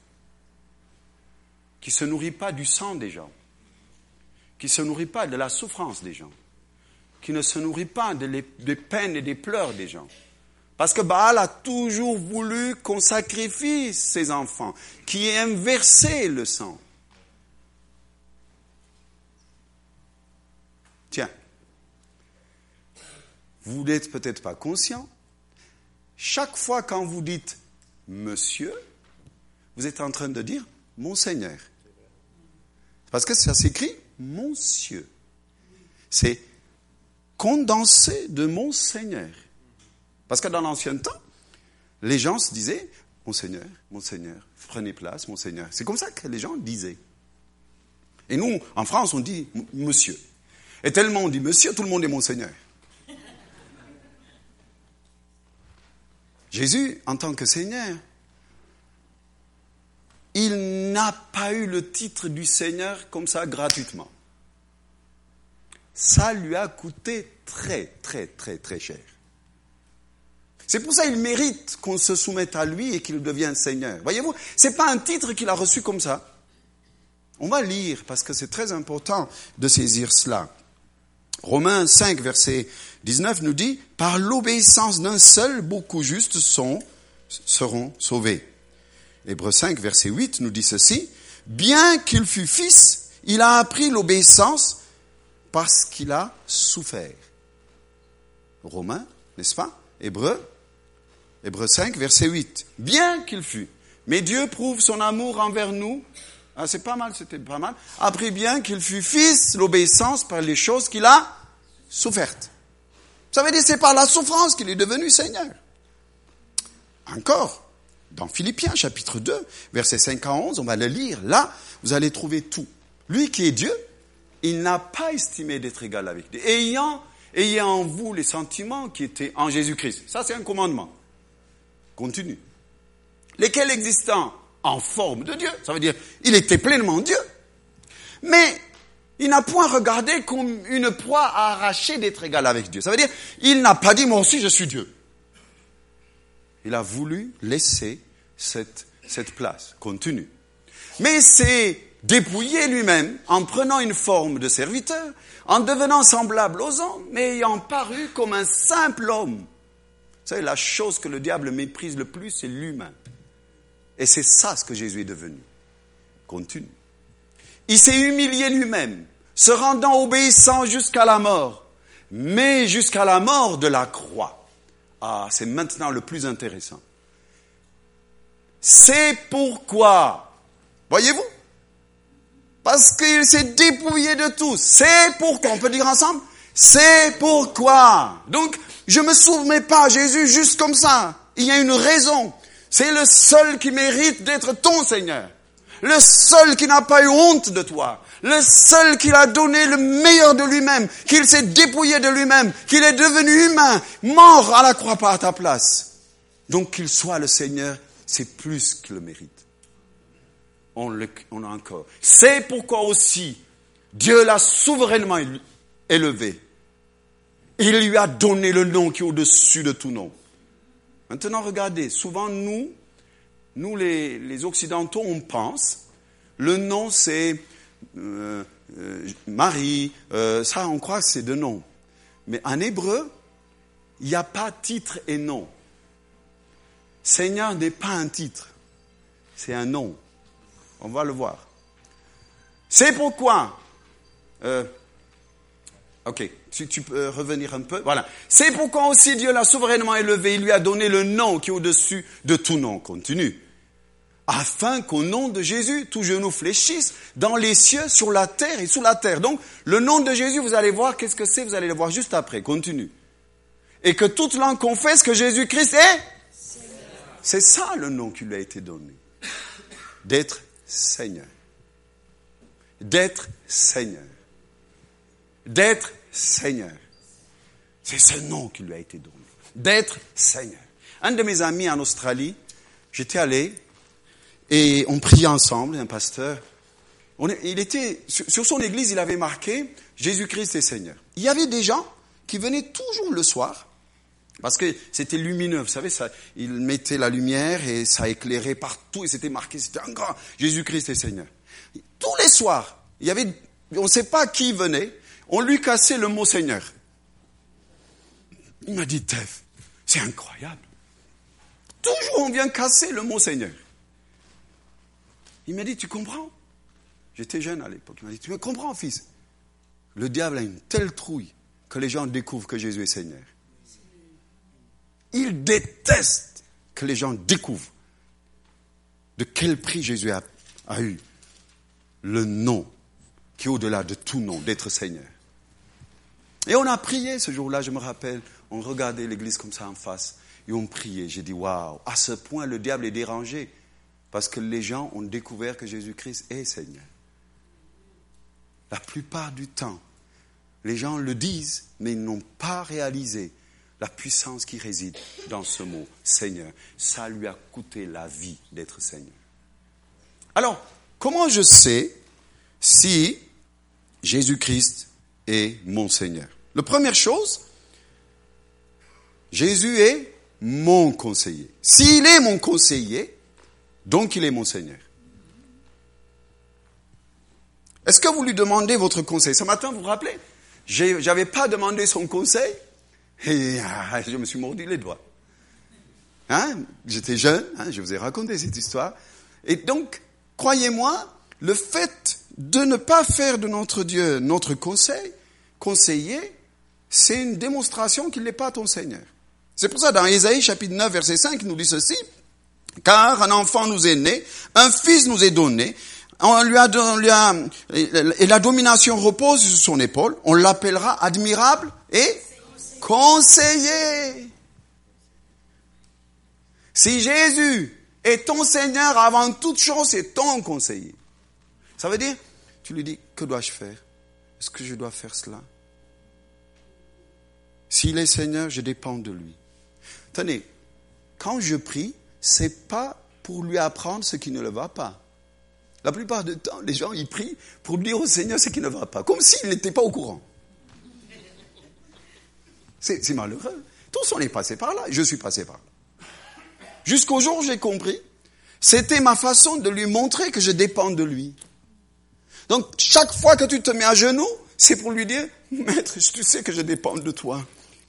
qui ne se nourrit pas du sang des gens qui ne se nourrit pas de la souffrance des gens, qui ne se nourrit pas des peines et des pleurs des gens. Parce que Baal a toujours voulu qu'on sacrifie ses enfants, qui ait inversé le sang. Tiens, vous n'êtes peut-être pas conscient. Chaque fois quand vous dites monsieur, vous êtes en train de dire Monseigneur. Parce que ça s'écrit Monsieur. C'est condensé de mon Seigneur. Parce que dans l'ancien temps, les gens se disaient, mon Seigneur, mon Seigneur, prenez place, mon Seigneur. C'est comme ça que les gens disaient. Et nous, en France, on dit monsieur. Et tellement on dit monsieur, tout le monde est mon Seigneur. Jésus, en tant que Seigneur, il n'a pas eu le titre du Seigneur comme ça gratuitement. Ça lui a coûté très, très, très, très cher. C'est pour ça qu'il mérite qu'on se soumette à lui et qu'il devienne Seigneur. Voyez-vous, c'est pas un titre qu'il a reçu comme ça. On va lire parce que c'est très important de saisir cela. Romains 5, verset 19 nous dit, par l'obéissance d'un seul, beaucoup justes seront sauvés. Hébreux 5, verset 8 nous dit ceci, bien qu'il fût fils, il a appris l'obéissance parce qu'il a souffert. Romains, n'est-ce pas? Hébreux, Hébreux 5, verset 8. Bien qu'il fût. Mais Dieu prouve son amour envers nous. Ah, c'est pas mal, c'était pas mal. Appris bien qu'il fut fils, l'obéissance par les choses qu'il a souffertes. Ça veut dire c'est par la souffrance qu'il est devenu Seigneur. Encore, dans Philippiens chapitre 2, verset 5 à 11, on va le lire. Là, vous allez trouver tout. Lui qui est Dieu, il n'a pas estimé d'être égal avec Dieu. Ayant, ayant en vous les sentiments qui étaient en Jésus-Christ. Ça, c'est un commandement. Continue. Lesquels existant en forme de Dieu. Ça veut dire, il était pleinement Dieu. Mais il n'a point regardé comme une proie à arracher d'être égal avec Dieu. Ça veut dire, il n'a pas dit, moi aussi je suis Dieu. Il a voulu laisser cette, place. Continue. Mais c'est dépouillé lui-même en prenant une forme de serviteur, en devenant semblable aux hommes, mais ayant paru comme un simple homme. Vous savez, la chose que le diable méprise le plus, c'est l'humain. Et c'est ça ce que Jésus est devenu. Continue. Il s'est humilié lui-même, se rendant obéissant jusqu'à la mort, mais jusqu'à la mort de la croix. Ah, c'est maintenant le plus intéressant. C'est pourquoi, voyez-vous, parce qu'il s'est dépouillé de tout. C'est pourquoi, on peut dire ensemble, c'est pourquoi. Donc, je ne me soumets pas Jésus juste comme ça. Il y a une raison. C'est le seul qui mérite d'être ton Seigneur. Le seul qui n'a pas eu honte de toi. Le seul qui a donné le meilleur de lui-même. Qu'il s'est dépouillé de lui-même. Qu'il est devenu humain. Mort à la croix par ta place. Donc qu'il soit le Seigneur, c'est plus qu'il le mérite on, le, on a encore. C'est pourquoi aussi Dieu l'a souverainement élevé. Il lui a donné le nom qui est au-dessus de tout nom. Maintenant, regardez, souvent nous, nous les, Occidentaux, on pense, le nom c'est euh, euh, Marie, euh, ça on croit que c'est de nom. Mais en hébreu, il n'y a pas titre et nom. Seigneur n'est pas un titre, c'est un nom. On va le voir. C'est pourquoi. Ok, tu, tu, peux revenir un peu. Voilà. C'est pourquoi aussi Dieu l'a souverainement élevé. Il lui a donné le nom qui est au-dessus de tout nom. Continue. Afin qu'au nom de Jésus, tout genou fléchisse dans les cieux, sur la terre et sous la terre. Donc, le nom de Jésus, vous allez voir qu'est-ce que c'est, vous allez le voir juste après. Continue. Et que toute langue confesse que Jésus-Christ est C'est ça le nom qui lui a été donné. D'être Seigneur. D'être Seigneur. D'être Seigneur. C'est ce nom qui lui a été donné. D'être Seigneur. Un de mes amis en Australie, j'étais allé et on priait ensemble, un pasteur. il était, sur son église, il avait marqué Jésus-Christ est Seigneur. Il y avait des gens qui venaient toujours le soir parce que c'était lumineux, vous savez, ça, il mettait la lumière et ça éclairait partout et c'était marqué, c'était un grand Jésus-Christ est Seigneur. Tous les soirs, il y avait, on ne sait pas qui venait, on lui cassait le mot Seigneur. Il m'a dit, Tev, c'est incroyable. Toujours on vient casser le mot Seigneur. Il m'a dit, tu comprends? J'étais jeune à l'époque. Il m'a dit, tu me comprends, fils? Le diable a une telle trouille que les gens découvrent que Jésus est Seigneur. Il déteste que les gens découvrent de quel prix Jésus a, eu le nom qui est au-delà de tout nom, d'être Seigneur. Et on a prié ce jour-là, je me rappelle, on regardait l'église comme ça en face, et on priait. J'ai dit, waouh, à ce point le diable est dérangé. Parce que les gens ont découvert que Jésus-Christ est Seigneur. La plupart du temps, les gens le disent, mais ils n'ont pas réalisé la puissance qui réside dans ce mot, Seigneur. Ça lui a coûté la vie d'être Seigneur. Alors, comment je sais si Jésus-Christ est mon Seigneur? La première chose, Jésus est mon conseiller. S'il est mon conseiller, donc il est mon Seigneur. Est-ce que vous lui demandez votre conseil Ce matin, vous vous rappelez J'avais pas demandé son conseil et ah, je me suis mordu les doigts. Hein J'étais jeune, hein, je vous ai raconté cette histoire. Et donc, croyez-moi, le fait de ne pas faire de notre Dieu notre conseil, conseiller, c'est une démonstration qu'il n'est pas ton Seigneur. C'est pour ça, dans Ésaïe chapitre 9, verset 5, il nous dit ceci, car un enfant nous est né, un fils nous est donné, on lui a, on et la domination repose sur son épaule, on l'appellera admirable et conseiller. Si Jésus est ton Seigneur avant toute chose, c'est ton conseiller. Ça veut dire, tu lui dis, que dois-je faire? Est-ce que je dois faire cela? S'il est Seigneur, je dépends de lui. Tenez, quand je prie, c'est pas pour lui apprendre ce qui ne le va pas. La plupart du temps, les gens, ils prient pour dire au Seigneur ce qui ne va pas, comme s'il n'était pas au courant. C'est malheureux. Tous on est passé par là, je suis passé par là. Jusqu'au jour où j'ai compris, c'était ma façon de lui montrer que je dépends de lui. Donc, chaque fois que tu te mets à genoux, c'est pour lui dire, Maître, tu sais que je dépends de toi.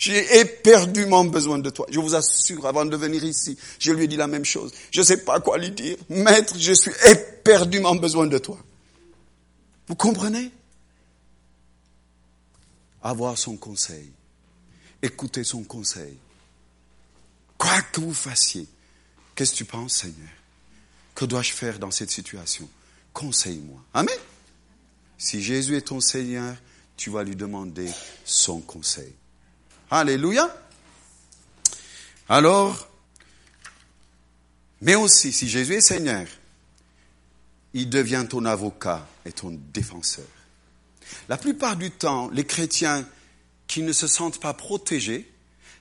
J'ai éperdument besoin de toi. Je vous assure, avant de venir ici, je lui ai dit la même chose. Je ne sais pas quoi lui dire. Maître, je suis éperdument besoin de toi. Vous comprenez? Avoir son conseil. Écouter son conseil. Quoi que vous fassiez, qu'est-ce que tu penses, Seigneur? Que dois-je faire dans cette situation? Conseille-moi. Amen. Si Jésus est ton Seigneur, tu vas lui demander son conseil. Alléluia. Alors, mais aussi, si Jésus est Seigneur, il devient ton avocat et ton défenseur. La plupart du temps, les chrétiens qui ne se sentent pas protégés,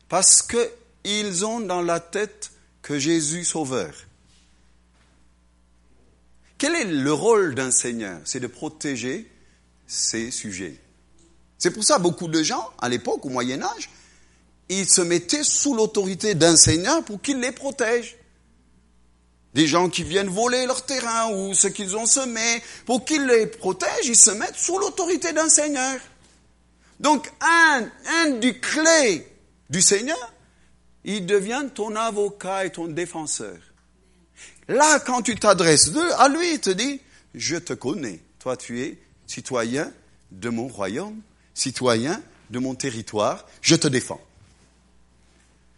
parce qu'ils ont dans la tête que Jésus sauveur. Quel est le rôle d'un Seigneur? C'est de protéger ses sujets. C'est pour ça beaucoup de gens, à l'époque, au Moyen Âge, ils se mettaient sous l'autorité d'un Seigneur pour qu'il les protège. Des gens qui viennent voler leur terrain ou ce qu'ils ont semé, pour qu'il les protège, ils se mettent sous l'autorité d'un Seigneur. Donc, un, un du clé du Seigneur, il devient ton avocat et ton défenseur. Là, quand tu t'adresses à lui, il te dit, je te connais. Toi, tu es citoyen de mon royaume, citoyen de mon territoire, je te défends.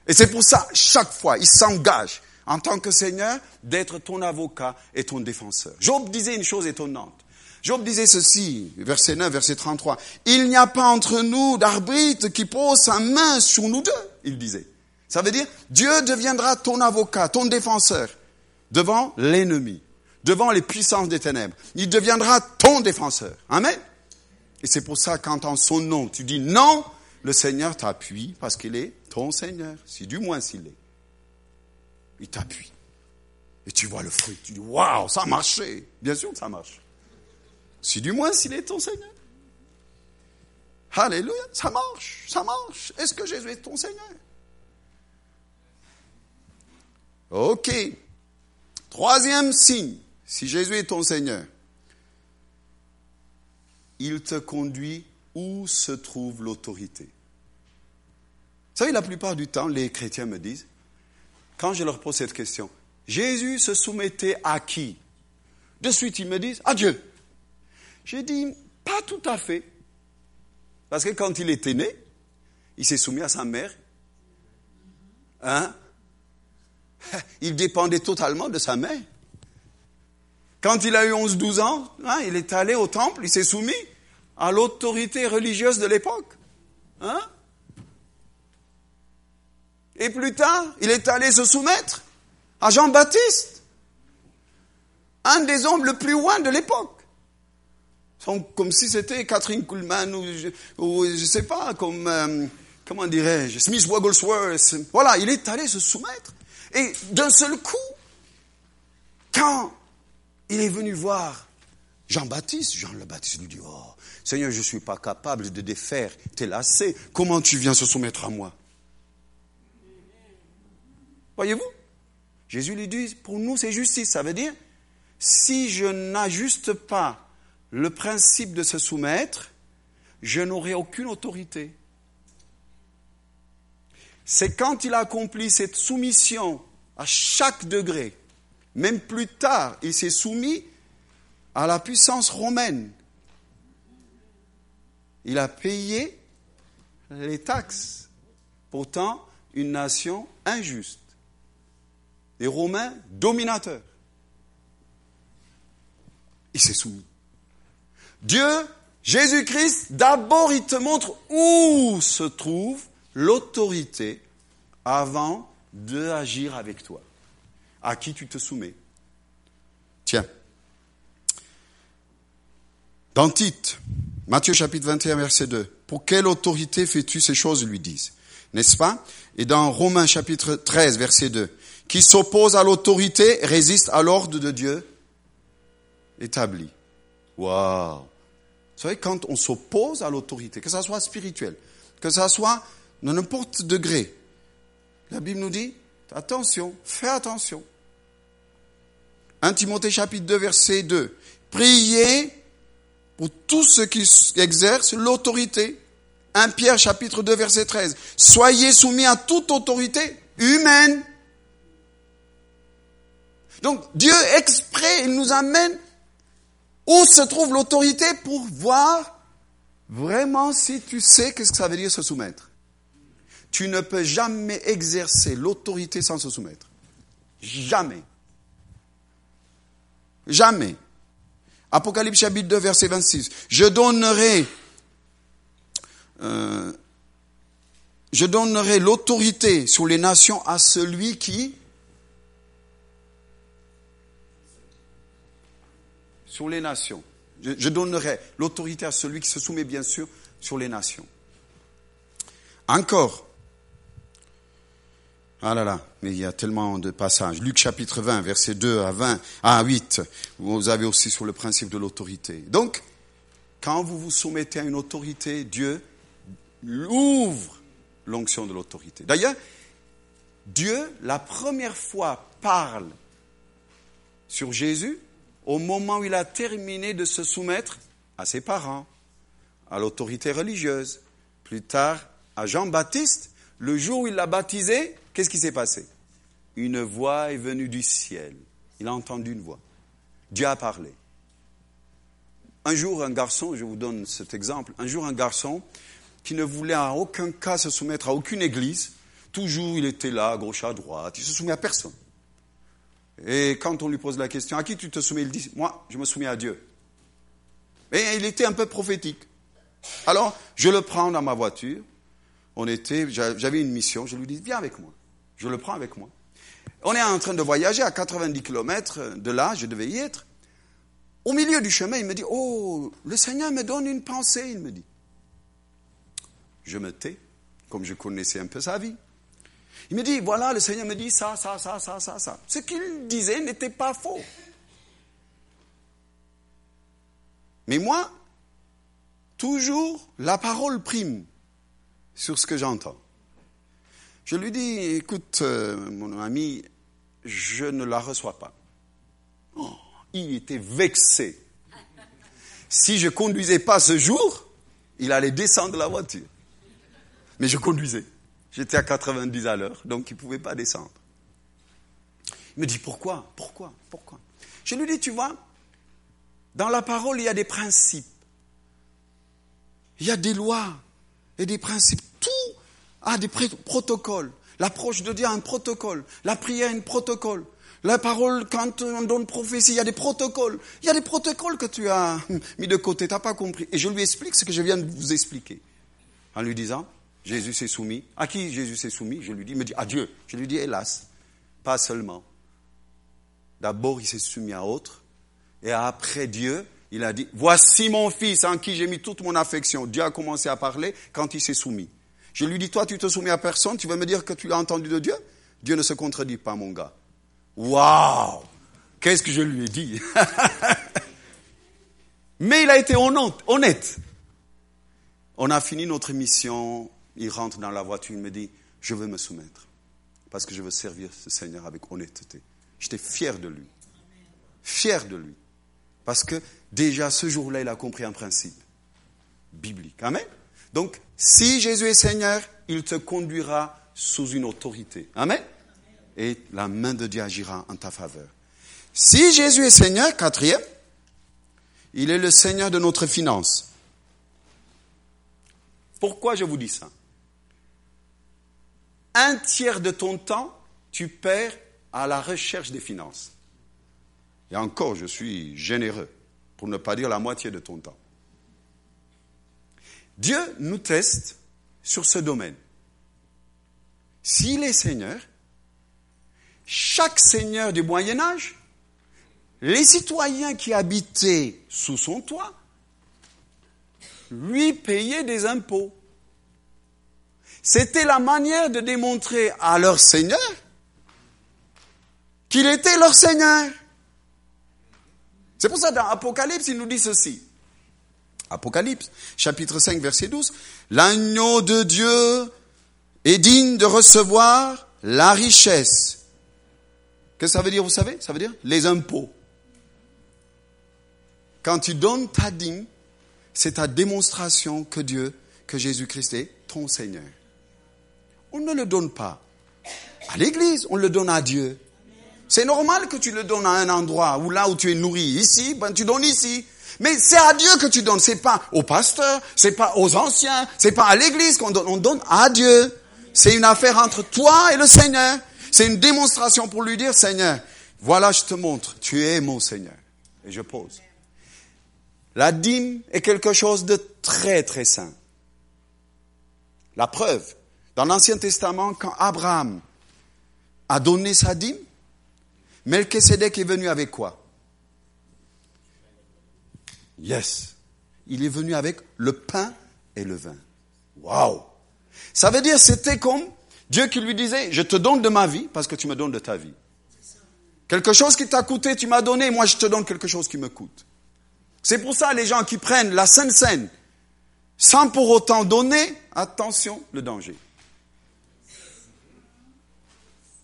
Et c'est pour ça, chaque fois, il s'engage en tant que Seigneur d'être ton avocat et ton défenseur. Job disait une chose étonnante. Job disait ceci, verset 9, verset 33. Il n'y a pas entre nous d'arbitre qui pose sa main sur nous deux, il disait. Ça veut dire, Dieu deviendra ton avocat, ton défenseur, devant l'ennemi, devant les puissances des ténèbres. Il deviendra ton défenseur. Amen. Et c'est pour ça, quand en son nom, tu dis non, le Seigneur t'appuie parce qu'il est ton Seigneur, si du moins s'il est. Il t'appuie. Et tu vois le fruit. Tu dis, waouh, ça a marché. Bien sûr que ça marche. Si du moins s'il est ton Seigneur. Alléluia, ça marche, ça marche. Est-ce que Jésus est ton Seigneur? Ok. Troisième signe, si Jésus est ton Seigneur, il te conduit où se trouve l'autorité. Vous savez, la plupart du temps, les chrétiens me disent, quand je leur pose cette question, Jésus se soumettait à qui? De suite, ils me disent, à Dieu. J'ai dit, pas tout à fait. Parce que quand il était né, il s'est soumis à sa mère. Hein? Il dépendait totalement de sa mère. Quand il a eu 11-12 ans, hein, il est allé au temple, il s'est soumis à l'autorité religieuse de l'époque. Hein Et plus tard, il est allé se soumettre à Jean-Baptiste, un des hommes le plus loin de l'époque. Comme si c'était Catherine Kuhlman ou, je sais pas, comme, euh, comment dirais-je, Smith Wigglesworth. Voilà, il est allé se soumettre. Et d'un seul coup, quand il est venu voir Jean-Baptiste, Jean le Baptiste lui dit, oh, Seigneur, je ne suis pas capable de défaire tes lacets. Comment tu viens se soumettre à moi? Voyez-vous? Jésus lui dit, pour nous, c'est justice. Ça veut dire, si je n'ajuste pas le principe de se soumettre, je n'aurai aucune autorité. C'est quand il a accompli cette soumission à chaque degré, même plus tard, il s'est soumis à la puissance romaine. Il a payé les taxes. Pourtant, une nation injuste. Les Romains dominateurs. Il s'est soumis. Dieu, Jésus-Christ, d'abord il te montre où se trouve l'autorité avant d'agir avec toi. À qui tu te soumets. Tiens. Dans Tite, Matthieu chapitre 21, verset 2. Pour quelle autorité fais-tu ces choses, lui disent. N'est-ce pas? Et dans Romains chapitre 13, verset 2. Qui s'oppose à l'autorité résiste à l'ordre de Dieu établi. Waouh Vous savez, quand on s'oppose à l'autorité, que ça soit spirituel, que ça soit dans n'importe degré, la Bible nous dit, attention, fais attention. 1 Timothée chapitre 2 verset 2. Priez pour tous ceux qui exercent l'autorité. 1 Pierre chapitre 2 verset 13. Soyez soumis à toute autorité humaine. Donc Dieu exprès, il nous amène où se trouve l'autorité pour voir vraiment si tu sais qu'est-ce que ça veut dire se soumettre. Tu ne peux jamais exercer l'autorité sans se soumettre. Jamais. Jamais. Apocalypse chapitre 2, verset 26. Je donnerai, euh, je donnerai l'autorité sur les nations à celui qui, sur les nations. Je, je donnerai l'autorité à celui qui se soumet bien sûr sur les nations. Encore, ah là là, mais il y a tellement de passages. Luc chapitre 20, verset 2 à 20, à 8, vous avez aussi sur le principe de l'autorité. Donc, quand vous vous soumettez à une autorité, Dieu ouvre l'onction de l'autorité. D'ailleurs, Dieu, la première fois, parle sur Jésus au moment où il a terminé de se soumettre à ses parents, à l'autorité religieuse, plus tard à Jean-Baptiste, le jour où il l'a baptisé, Qu'est-ce qui s'est passé? Une voix est venue du ciel. Il a entendu une voix. Dieu a parlé. Un jour, un garçon, je vous donne cet exemple, un jour, un garçon qui ne voulait en aucun cas se soumettre à aucune église, toujours il était là, gauche, à droite, il se soumet à personne. Et quand on lui pose la question, à qui tu te soumets? Il dit, moi, je me soumets à Dieu. Et il était un peu prophétique. Alors, je le prends dans ma voiture. On était, j'avais une mission, je lui dis, viens avec moi. Je le prends avec moi. On est en train de voyager à 90 km de là, je devais y être. Au milieu du chemin, il me dit, oh, le Seigneur me donne une pensée, il me dit. Je me tais, comme je connaissais un peu sa vie. Il me dit, voilà, le Seigneur me dit ça, ça, ça, ça, ça, ça. Ce qu'il disait n'était pas faux. Mais moi, toujours, la parole prime sur ce que j'entends. Je lui dis, écoute, euh, mon ami, je ne la reçois pas. Oh, il était vexé. Si je conduisais pas ce jour, il allait descendre de la voiture. Mais je conduisais. J'étais à 90 à l'heure, donc il ne pouvait pas descendre. Il me dit, pourquoi? Pourquoi? Pourquoi? Je lui dis, tu vois, dans la parole, il y a des principes. Il y a des lois et des principes. Tout a des protocoles. L'approche de Dieu a un protocole. La prière a un protocole. La parole, quand on donne prophétie, il y a des protocoles. Il y a des protocoles que tu as mis de côté, tu n'as pas compris. Et je lui explique ce que je viens de vous expliquer. En lui disant, Jésus s'est soumis. À qui Jésus s'est soumis? Je lui dis, il me dit, à Dieu. Je lui dis, hélas, pas seulement. D'abord, il s'est soumis à autre. Et après Dieu, il a dit, voici mon fils en qui j'ai mis toute mon affection. Dieu a commencé à parler quand il s'est soumis. Je lui dis, toi, tu te soumets à personne, tu veux me dire que tu l'as entendu de Dieu? Dieu ne se contredit pas, mon gars. Waouh Qu'est-ce que je lui ai dit? Mais il a été honnête. On a fini notre mission, il rentre dans la voiture, il me dit, je veux me soumettre, parce que je veux servir ce Seigneur avec honnêteté. J'étais fier de lui. Fier de lui. Parce que déjà ce jour-là, il a compris un principe biblique. Amen. Donc, si Jésus est Seigneur, il te conduira sous une autorité. Amen. Et la main de Dieu agira en ta faveur. Si Jésus est Seigneur, quatrième, il est le Seigneur de notre finance. Pourquoi je vous dis ça? Un tiers de ton temps, tu perds à la recherche des finances. Et encore, je suis généreux, pour ne pas dire la moitié de ton temps. Dieu nous teste sur ce domaine. S'il est Seigneur, chaque Seigneur du Moyen Âge, les citoyens qui habitaient sous son toit, lui payaient des impôts. C'était la manière de démontrer à leur Seigneur qu'il était leur Seigneur. C'est pour ça dans Apocalypse, il nous dit ceci. Apocalypse, chapitre 5, verset 12. L'agneau de Dieu est digne de recevoir la richesse. Qu'est-ce que ça veut dire, vous savez? Ça veut dire les impôts. Quand tu donnes ta dîme, c'est ta démonstration que Dieu, que Jésus-Christ est ton Seigneur. On ne le donne pas à l'église, on le donne à Dieu. C'est normal que tu le donnes à un endroit où là où tu es nourri. Ici, ben, tu donnes ici. Mais c'est à Dieu que tu donnes. C'est pas au pasteur, c'est pas aux anciens, c'est pas à l'église qu'on donne. On donne à Dieu. C'est une affaire entre toi et le Seigneur. C'est une démonstration pour lui dire, Seigneur, voilà, je te montre, tu es mon Seigneur. Et je pose. La dîme est quelque chose de très, très saint. La preuve, dans l'Ancien Testament, quand Abraham a donné sa dîme, Melchizedek est venu avec quoi? Yes. Il est venu avec le pain et le vin. Waouh Ça veut dire c'était comme Dieu qui lui disait, je te donne de ma vie parce que tu me donnes de ta vie. Quelque chose qui t'a coûté, tu m'as donné, moi je te donne quelque chose qui me coûte. C'est pour ça les gens qui prennent la Sainte Seine sans pour autant donner, attention, le danger.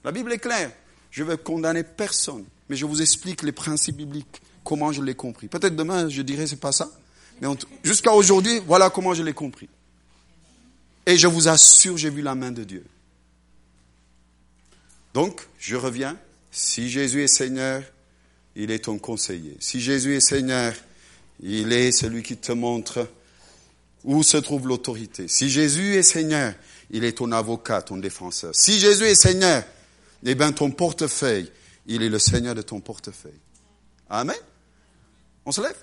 La Bible est claire. Je veux condamner personne, mais je vous explique les principes bibliques, comment je l'ai compris. Peut-être demain, je dirai c'est pas ça, mais jusqu'à aujourd'hui, voilà comment je l'ai compris. Et je vous assure, j'ai vu la main de Dieu. Donc, je reviens. Si Jésus est Seigneur, il est ton conseiller. Si Jésus est Seigneur, il est celui qui te montre où se trouve l'autorité. Si Jésus est Seigneur, il est ton avocat, ton défenseur. Si Jésus est Seigneur, eh bien, ton portefeuille, il est le Seigneur de ton portefeuille. Amen. On se lève?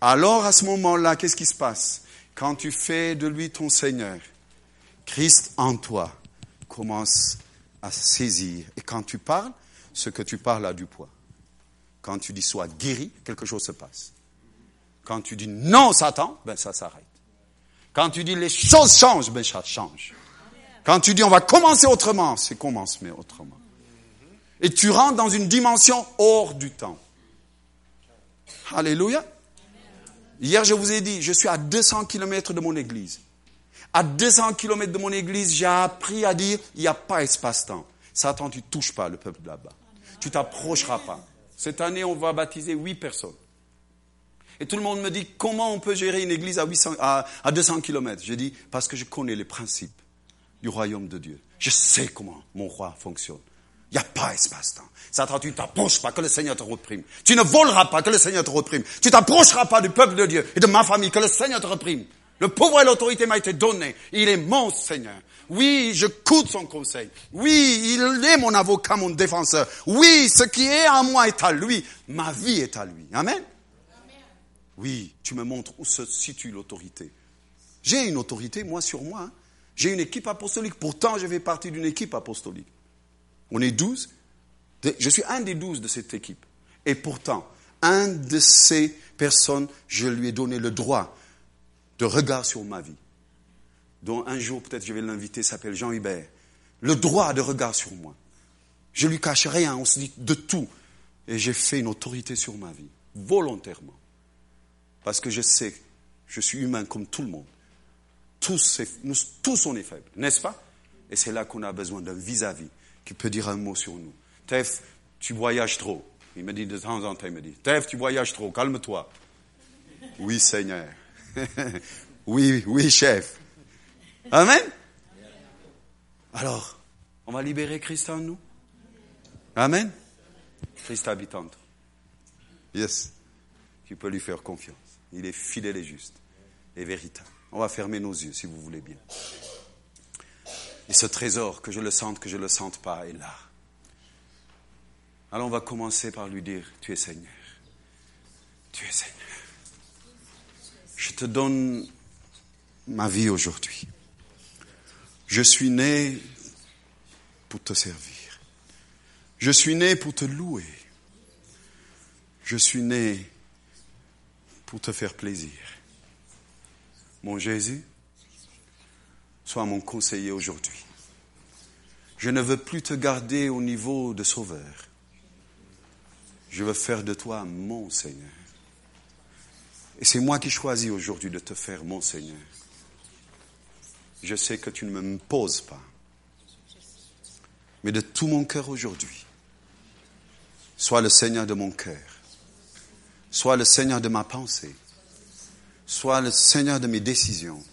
Alors à ce moment-là, qu'est-ce qui se passe? Quand tu fais de lui ton Seigneur, Christ en toi commence à saisir. Et quand tu parles, ce que tu parles a du poids. Quand tu dis sois guéri, quelque chose se passe. Quand tu dis non, Satan, ben ça s'arrête. Quand tu dis les choses changent, ben ça change. Quand tu dis on va commencer autrement, c'est commence mais autrement. Et tu rentres dans une dimension hors du temps. Alléluia. Hier, je vous ai dit, je suis à 200 kilomètres de mon église. À 200 kilomètres de mon église, j'ai appris à dire, il n'y a pas espace-temps. Satan, tu touches pas le peuple là-bas. Tu t'approcheras pas. Cette année, on va baptiser huit personnes. Et tout le monde me dit, comment on peut gérer une église à, 800, à, à 200 kilomètres? Je dis, parce que je connais les principes du royaume de Dieu. Je sais comment mon roi fonctionne. Il n'y a pas espace-temps. Satan, tu ne t'approches pas, que le Seigneur te reprime. Tu ne voleras pas, que le Seigneur te reprime. Tu t'approcheras pas du peuple de Dieu et de ma famille, que le Seigneur te reprime. Le pouvoir et l'autorité m'a été donné. Il est mon Seigneur. Oui, je coûte son conseil. Oui, il est mon avocat, mon défenseur. Oui, ce qui est en moi est à lui. Ma vie est à lui. Amen. Oui, tu me montres où se situe l'autorité. J'ai une autorité, moi, sur moi. Hein. J'ai une équipe apostolique. Pourtant, je fais partie d'une équipe apostolique. On est douze. Je suis un des douze de cette équipe. Et pourtant, un de ces personnes, je lui ai donné le droit de regard sur ma vie dont un jour peut-être je vais l'inviter, s'appelle Jean Hubert, le droit de regard sur moi. Je lui cache rien, on se dit de tout. Et j'ai fait une autorité sur ma vie, volontairement. Parce que je sais, je suis humain comme tout le monde. Tous, nous, tous on est faibles, n'est-ce pas? Et c'est là qu'on a besoin d'un vis-à-vis qui peut dire un mot sur nous. Tef, tu voyages trop. Il me dit de temps en temps, il me dit, Tef, tu voyages trop, calme-toi. Oui, Seigneur. oui, oui, chef. Amen? Alors, on va libérer Christ en nous? Amen? Christ habitante. Yes. Tu peux lui faire confiance. Il est fidèle et juste et véritable. On va fermer nos yeux si vous voulez bien. Et ce trésor, que je le sente, que je ne le sente pas, est là. Alors on va commencer par lui dire, tu es Seigneur. Tu es Seigneur. Je te donne ma vie aujourd'hui. Je suis né pour te servir. Je suis né pour te louer. Je suis né pour te faire plaisir. Mon Jésus, sois mon conseiller aujourd'hui. Je ne veux plus te garder au niveau de sauveur. Je veux faire de toi mon Seigneur. Et c'est moi qui choisis aujourd'hui de te faire mon Seigneur je sais que tu ne me poses pas. Mais de tout mon cœur aujourd'hui, sois le Seigneur de mon cœur, sois le Seigneur de ma pensée, sois le Seigneur de mes décisions.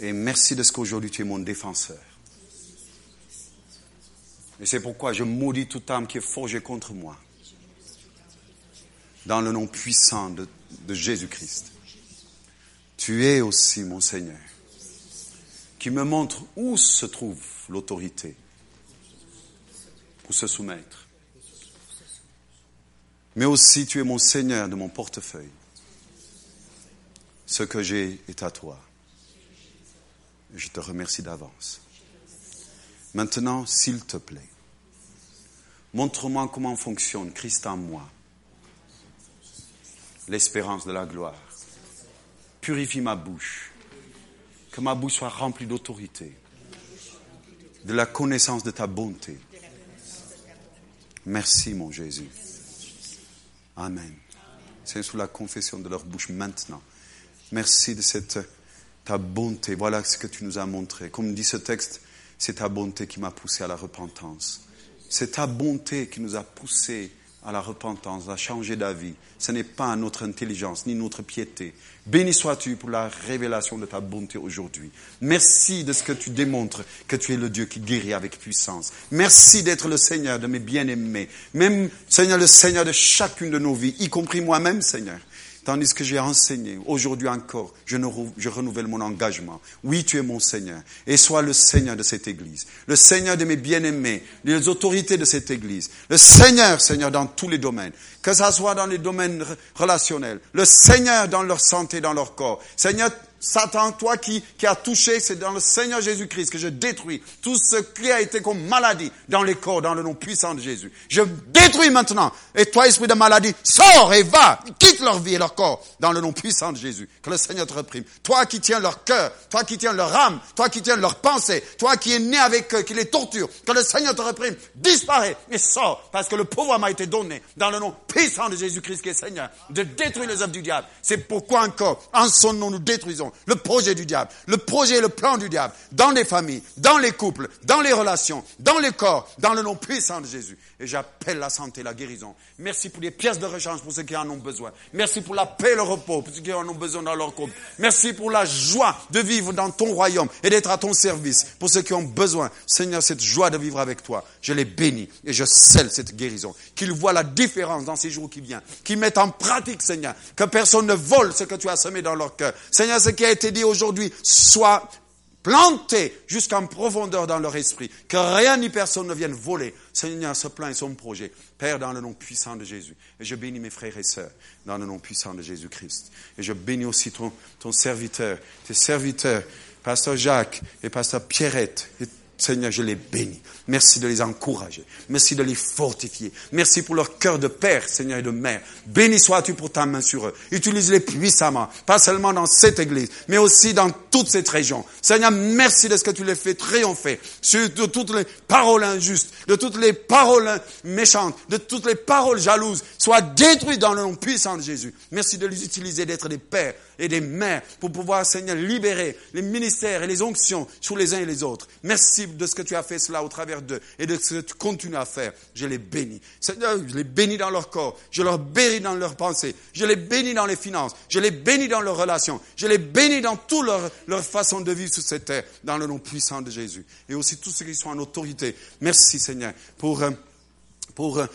Et merci de ce qu'aujourd'hui tu es mon défenseur. Et c'est pourquoi je maudis toute âme qui est forgée contre moi. Dans le nom puissant de, de Jésus-Christ. Tu es aussi mon Seigneur qui me montre où se trouve l'autorité pour se soumettre. Mais aussi, tu es mon Seigneur de mon portefeuille. Ce que j'ai est à toi. Je te remercie d'avance. Maintenant, s'il te plaît, montre-moi comment fonctionne Christ en moi, l'espérance de la gloire. Purifie ma bouche que ma bouche soit remplie d'autorité, de la connaissance de ta bonté. Merci, mon Jésus. Amen. C'est sous la confession de leur bouche maintenant. Merci de cette ta bonté. Voilà ce que tu nous as montré. Comme dit ce texte, c'est ta bonté qui m'a poussé à la repentance. C'est ta bonté qui nous a poussé à la repentance, à changer d'avis. Ce n'est pas notre intelligence ni notre piété. Béni sois-tu pour la révélation de ta bonté aujourd'hui. Merci de ce que tu démontres que tu es le Dieu qui guérit avec puissance. Merci d'être le Seigneur de mes bien-aimés. Même, Seigneur, le Seigneur de chacune de nos vies, y compris moi-même, Seigneur. Tandis que j'ai enseigné, aujourd'hui encore, je, renouvelle mon engagement. Oui, tu es mon Seigneur. Et sois le Seigneur de cette Église. Le Seigneur de mes bien-aimés, les autorités de cette Église. Le Seigneur, Seigneur, dans tous les domaines. Que ça soit dans les domaines relationnels. Le Seigneur dans leur santé, dans leur corps. Seigneur, Satan, toi qui, qui as touché, c'est dans le Seigneur Jésus-Christ que je détruis tout ce qui a été comme maladie dans les corps, dans le nom puissant de Jésus. Je détruis maintenant. Et toi, esprit de maladie, sors et va, quitte leur vie et leur corps dans le nom puissant de Jésus. Que le Seigneur te reprime. Toi qui tiens leur cœur, toi qui tiens leur âme, toi qui tiens leur pensée, toi qui es né avec eux, qui les torture, que le Seigneur te reprime. Disparaît et sors parce que le pouvoir m'a été donné dans le nom puissant de Jésus-Christ qui est Seigneur de détruire les œuvres du diable. C'est pourquoi encore, en son nom, nous détruisons le projet du diable, le projet et le plan du diable, dans les familles, dans les couples, dans les relations, dans les corps, dans le nom puissant de Jésus. Et j'appelle la santé, la guérison. Merci pour les pièces de rechange pour ceux qui en ont besoin. Merci pour la paix et le repos pour ceux qui en ont besoin dans leur couple. Merci pour la joie de vivre dans ton royaume et d'être à ton service pour ceux qui ont besoin. Seigneur, cette joie de vivre avec toi, je les bénis et je scelle cette guérison. Qu'ils voient la différence dans ces jours qui viennent. Qu'ils mettent en pratique, Seigneur, que personne ne vole ce que tu as semé dans leur cœur. Seigneur, ce qui a été dit aujourd'hui soit planté jusqu'en profondeur dans leur esprit, que rien ni personne ne vienne voler. Seigneur, ce plan et son projet. Père, dans le nom puissant de Jésus. Et je bénis mes frères et sœurs dans le nom puissant de Jésus-Christ. Et je bénis aussi ton, ton serviteur, tes serviteurs, Pasteur Jacques et Pasteur Pierrette et Seigneur, je les bénis. Merci de les encourager. Merci de les fortifier. Merci pour leur cœur de père, Seigneur, et de mère. Béni sois-tu pour ta main sur eux. Utilise-les puissamment, pas seulement dans cette église, mais aussi dans toute cette région. Seigneur, merci de ce que tu les fais triompher sur de toutes les paroles injustes, de toutes les paroles méchantes, de toutes les paroles jalouses. Sois détruits dans le nom puissant de Jésus. Merci de les utiliser, d'être des pères et des mères pour pouvoir, Seigneur, libérer les ministères et les onctions sur les uns et les autres. Merci de ce que tu as fait cela au travers d'eux et de ce que tu continues à faire. Je les bénis. Seigneur, je les bénis dans leur corps. Je leur bénis dans leurs pensées. Je les bénis dans les finances. Je les bénis dans leurs relations. Je les bénis dans toute leur, façon de vivre sur cette terre, dans le nom puissant de Jésus. Et aussi tous ceux qui sont en autorité. Merci, Seigneur, pour... Euh, pour euh,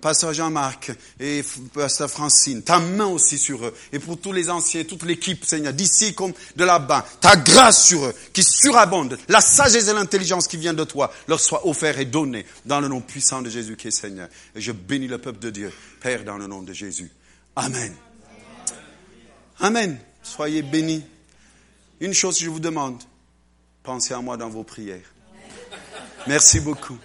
Pasteur Jean-Marc et Pasteur Francine, ta main aussi sur eux, et pour tous les anciens, toute l'équipe, Seigneur, d'ici comme de là-bas, ta grâce sur eux, qui surabonde, la sagesse et l'intelligence qui vient de toi, leur soit offerte et donnée dans le nom puissant de Jésus qui est Seigneur. Et je bénis le peuple de Dieu, Père, dans le nom de Jésus. Amen. Amen. Soyez bénis. Une chose, je vous demande, pensez à moi dans vos prières. Merci beaucoup.